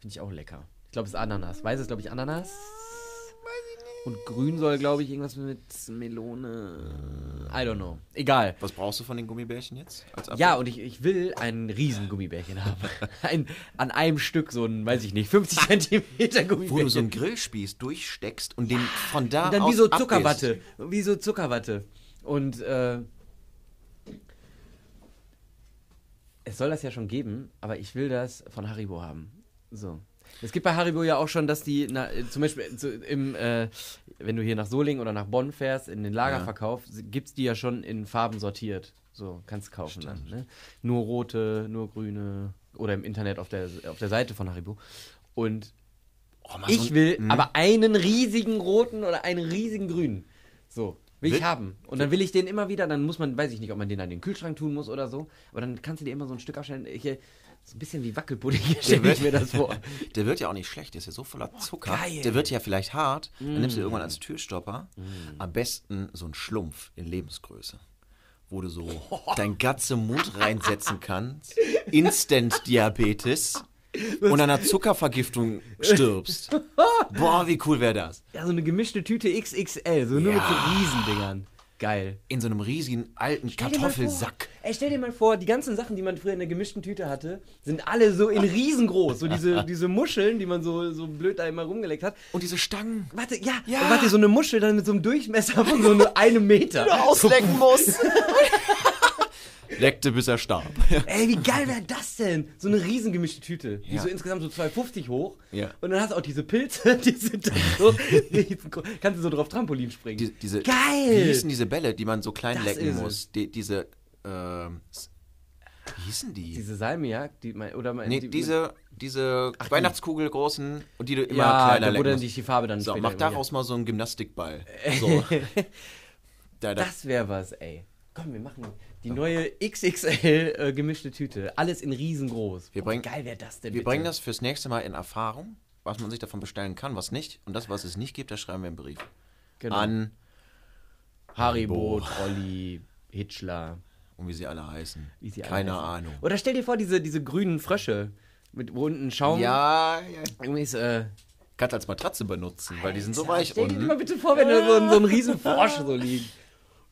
Finde ich auch lecker. Ich glaube, es ist Ananas. Weiß ist, glaube ich, Ananas. Und grün soll, glaube ich, irgendwas mit Melone. I don't know. Egal. Was brauchst du von den Gummibärchen jetzt? Ja, und ich, ich will ein riesen Gummibärchen haben. Ein, an einem Stück so ein, weiß ich nicht, 50 Zentimeter Gummibärchen. Wo du so einen Grillspieß durchsteckst und den von da Und dann aus wie so abgehst. Zuckerwatte. Wie so Zuckerwatte. Und äh, es soll das ja schon geben, aber ich will das von Haribo haben. So. Es gibt bei Haribo ja auch schon, dass die, na, zum Beispiel so im, äh, wenn du hier nach Solingen oder nach Bonn fährst, in den Lagerverkauf, gibt es die ja schon in Farben sortiert. So, kannst kaufen dann. Ne? Nur rote, nur grüne oder im Internet auf der, auf der Seite von Haribo. Und Oh, so ich will Mhm. aber einen riesigen roten oder einen riesigen grünen. So, will ich haben. Und dann will ich den immer wieder, dann muss man, weiß ich nicht, ob man den an den Kühlschrank tun muss oder so, aber dann kannst du dir immer so ein Stück abstellen. Ich, so ein bisschen wie Wackelpudding stelle ich mir das vor. Der wird ja auch nicht schlecht, der ist ja so voller Zucker. geil. Der wird ja vielleicht hart. Dann nimmst du Mm. irgendwann als Türstopper am besten so einen Schlumpf in Lebensgröße. Wo du so dein ganze Mund reinsetzen kannst. Instant-Diabetes. Und an einer Zuckervergiftung stirbst. Boah, wie cool wäre das? Ja, so eine gemischte Tüte XXL, so nur mit so Ja. Riesendingern. Geil. In so einem riesigen alten Stell Kartoffelsack. Vor, ey, stell dir mal vor, die ganzen Sachen, die man früher in der gemischten Tüte hatte, sind alle so in riesengroß. So diese, diese Muscheln, die man so, so blöd da immer rumgelegt hat. Und diese Stangen. Warte, ja, Ja. Warte, so eine Muschel dann mit so einem Durchmesser von so einem- einem Meter. auslecken muss. Leckte, bis er starb. Ey, wie geil wäre das denn? So eine riesen gemischte Tüte. Die Ja. so insgesamt so 2,50 hoch. Ja. Und dann hast du auch diese Pilze, die sind dann so. Kannst du so drauf Trampolin springen. Die, diese, geil! Wie hießen diese Bälle, die man so klein Das lecken muss? Die, diese, ähm, wie hießen die? Diese Salmiak, die mein, oder mein, nee, die, diese, diese Ach, Weihnachtskugel großen und die du immer ja, kleiner lecken dann musst. die Farbe dann So, mach daraus mal so einen Gymnastikball. So. da, da. Das wäre was, ey. Komm, wir machen die neue XXL äh, gemischte Tüte. Alles in riesengroß. Wir bringen- wie geil wäre das denn Wir bitte? bringen das fürs nächste Mal in Erfahrung, was man sich davon bestellen kann, was nicht. Und das, was es nicht gibt, da schreiben wir einen Brief. genau. An, Haribo, Haribo. Trolli, Hitchler. und wie sie alle heißen. Sie alle Keine heißen. Ahnung. Oder stell dir vor, diese, diese grünen Frösche mit wo unten Schaum. Ja, ja. Irgendwie ist, äh, Kannst als Matratze benutzen, weil die sind so Alter, weich Stell dir mal bitte vor, wenn da so ein, so ein riesen Frosch so liegt.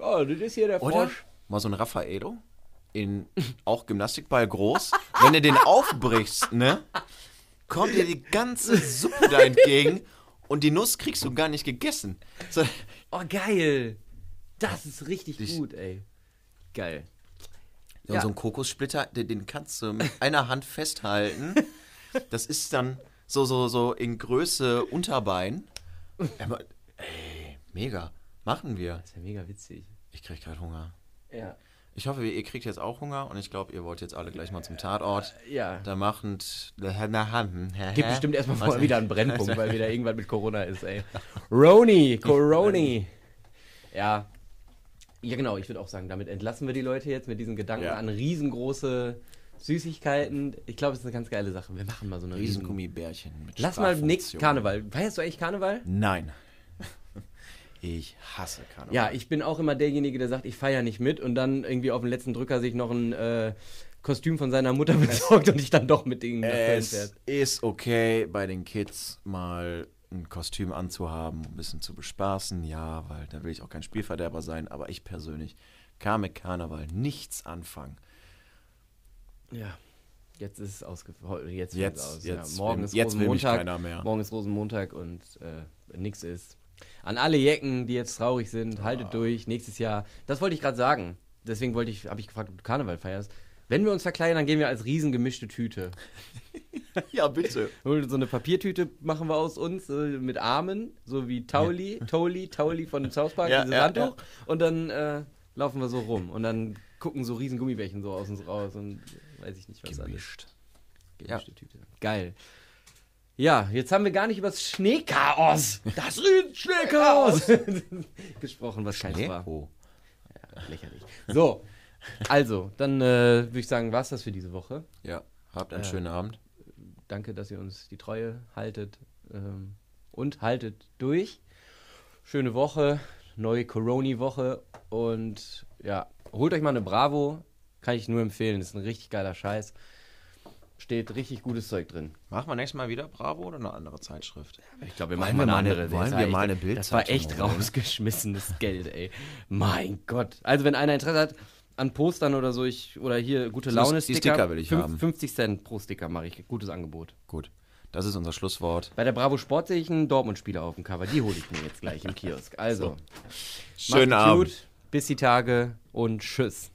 Oh, das ist hier der Oder Frosch. mal so ein Raffaello in auch Gymnastikball groß. Wenn du den aufbrichst, ne, kommt dir die ganze Suppe da entgegen und die Nuss kriegst du gar nicht gegessen. So, Oh, geil. Das ist richtig Ich- gut, ey. Geil. Und Ja. so ein Kokossplitter, den, den kannst du mit einer Hand festhalten. Das ist dann so, so, so in Größe Unterbein. Aber, ey, mega. Machen wir. Das ist ja mega witzig. Ich krieg gerade Hunger. Ja. Ich hoffe, ihr kriegt jetzt auch Hunger und ich glaube, ihr wollt jetzt alle gleich mal zum Tatort. Ja. Da machend. Gibt bestimmt erstmal vorher wieder einen Brennpunkt, weil wieder irgendwas mit Corona ist, ey. Roni, Coroni. Ja. Ja, genau, ich würde auch sagen, damit entlassen wir die Leute jetzt mit diesen Gedanken Ja. an riesengroße Süßigkeiten. Ich glaube, es ist eine ganz geile Sache. Wir machen mal so eine riesen... Riesengummibärchen mit Lass mal nächsten. Karneval. Feierst du eigentlich Karneval? Nein. Ich hasse Karneval. Ja, ich bin auch immer derjenige, der sagt, ich feiere nicht mit und dann irgendwie auf den letzten Drücker sich noch ein äh, Kostüm von seiner Mutter besorgt und ich dann doch mit denen Es ist okay, bei den Kids mal ein Kostüm anzuhaben, ein bisschen zu bespaßen, ja, weil da will ich auch kein Spielverderber sein, aber ich persönlich kann mit Karneval nichts anfangen. Ja. Jetzt ist es ausgefallen. Jetzt, Jetzt- aus. jetzt ja, morgen ist jetzt Rosenmontag. keiner mehr. Morgen ist Rosenmontag und äh, nix ist. An alle Jecken, die jetzt traurig sind, haltet durch. Nächstes Jahr. Das wollte ich gerade sagen. Deswegen wollte ich, habe ich gefragt, ob du Karneval feierst. Wenn wir uns verkleiden, dann gehen wir als riesen gemischte Tüte. Ja, bitte. So eine Papiertüte machen wir aus uns äh, mit Armen, so wie Tauli, Toli, Tauli von dem South Park, Ja, dieses ja, Handtuch. Und dann äh, laufen wir so rum. Und dann gucken so riesen Gummibärchen so aus uns raus und weiß ich nicht, was alles. Gemischt. Gemischte Tüte. Geil. Ja, jetzt haben wir gar nicht über das Schneechaos, das Schneechaos gesprochen, was keins war. Oh. Ja, lächerlich. So, also, dann äh, würde ich sagen, war es das für diese Woche. Ja, habt einen Äh, schönen Abend. Danke, dass ihr uns die Treue haltet ähm, und haltet durch. Schöne Woche, neue Corona-Woche und ja, holt euch mal eine Bravo, kann ich nur empfehlen, ist ein richtig geiler Scheiß. Steht richtig gutes Zeug drin. Machen wir nächstes Mal wieder Bravo oder eine andere Zeitschrift? Ich glaube, wir machen wir mal eine andere. wollen Das wir war mal echt- eine Das war echt rausgeschmissenes Geld, ey. Mein Gott. Also, wenn einer Interesse hat an Postern oder so, ich, oder hier gute Laune die Sticker will ich haben. 50 Cent pro Sticker mache ich. Gutes Angebot. Gut, das ist unser Schlusswort. Bei der Bravo Sport sehe ich einen Dortmund-Spieler auf dem Cover. Die hole ich mir jetzt gleich im Kiosk. Also, Schönen macht's Abend. gut, bis die Tage und tschüss.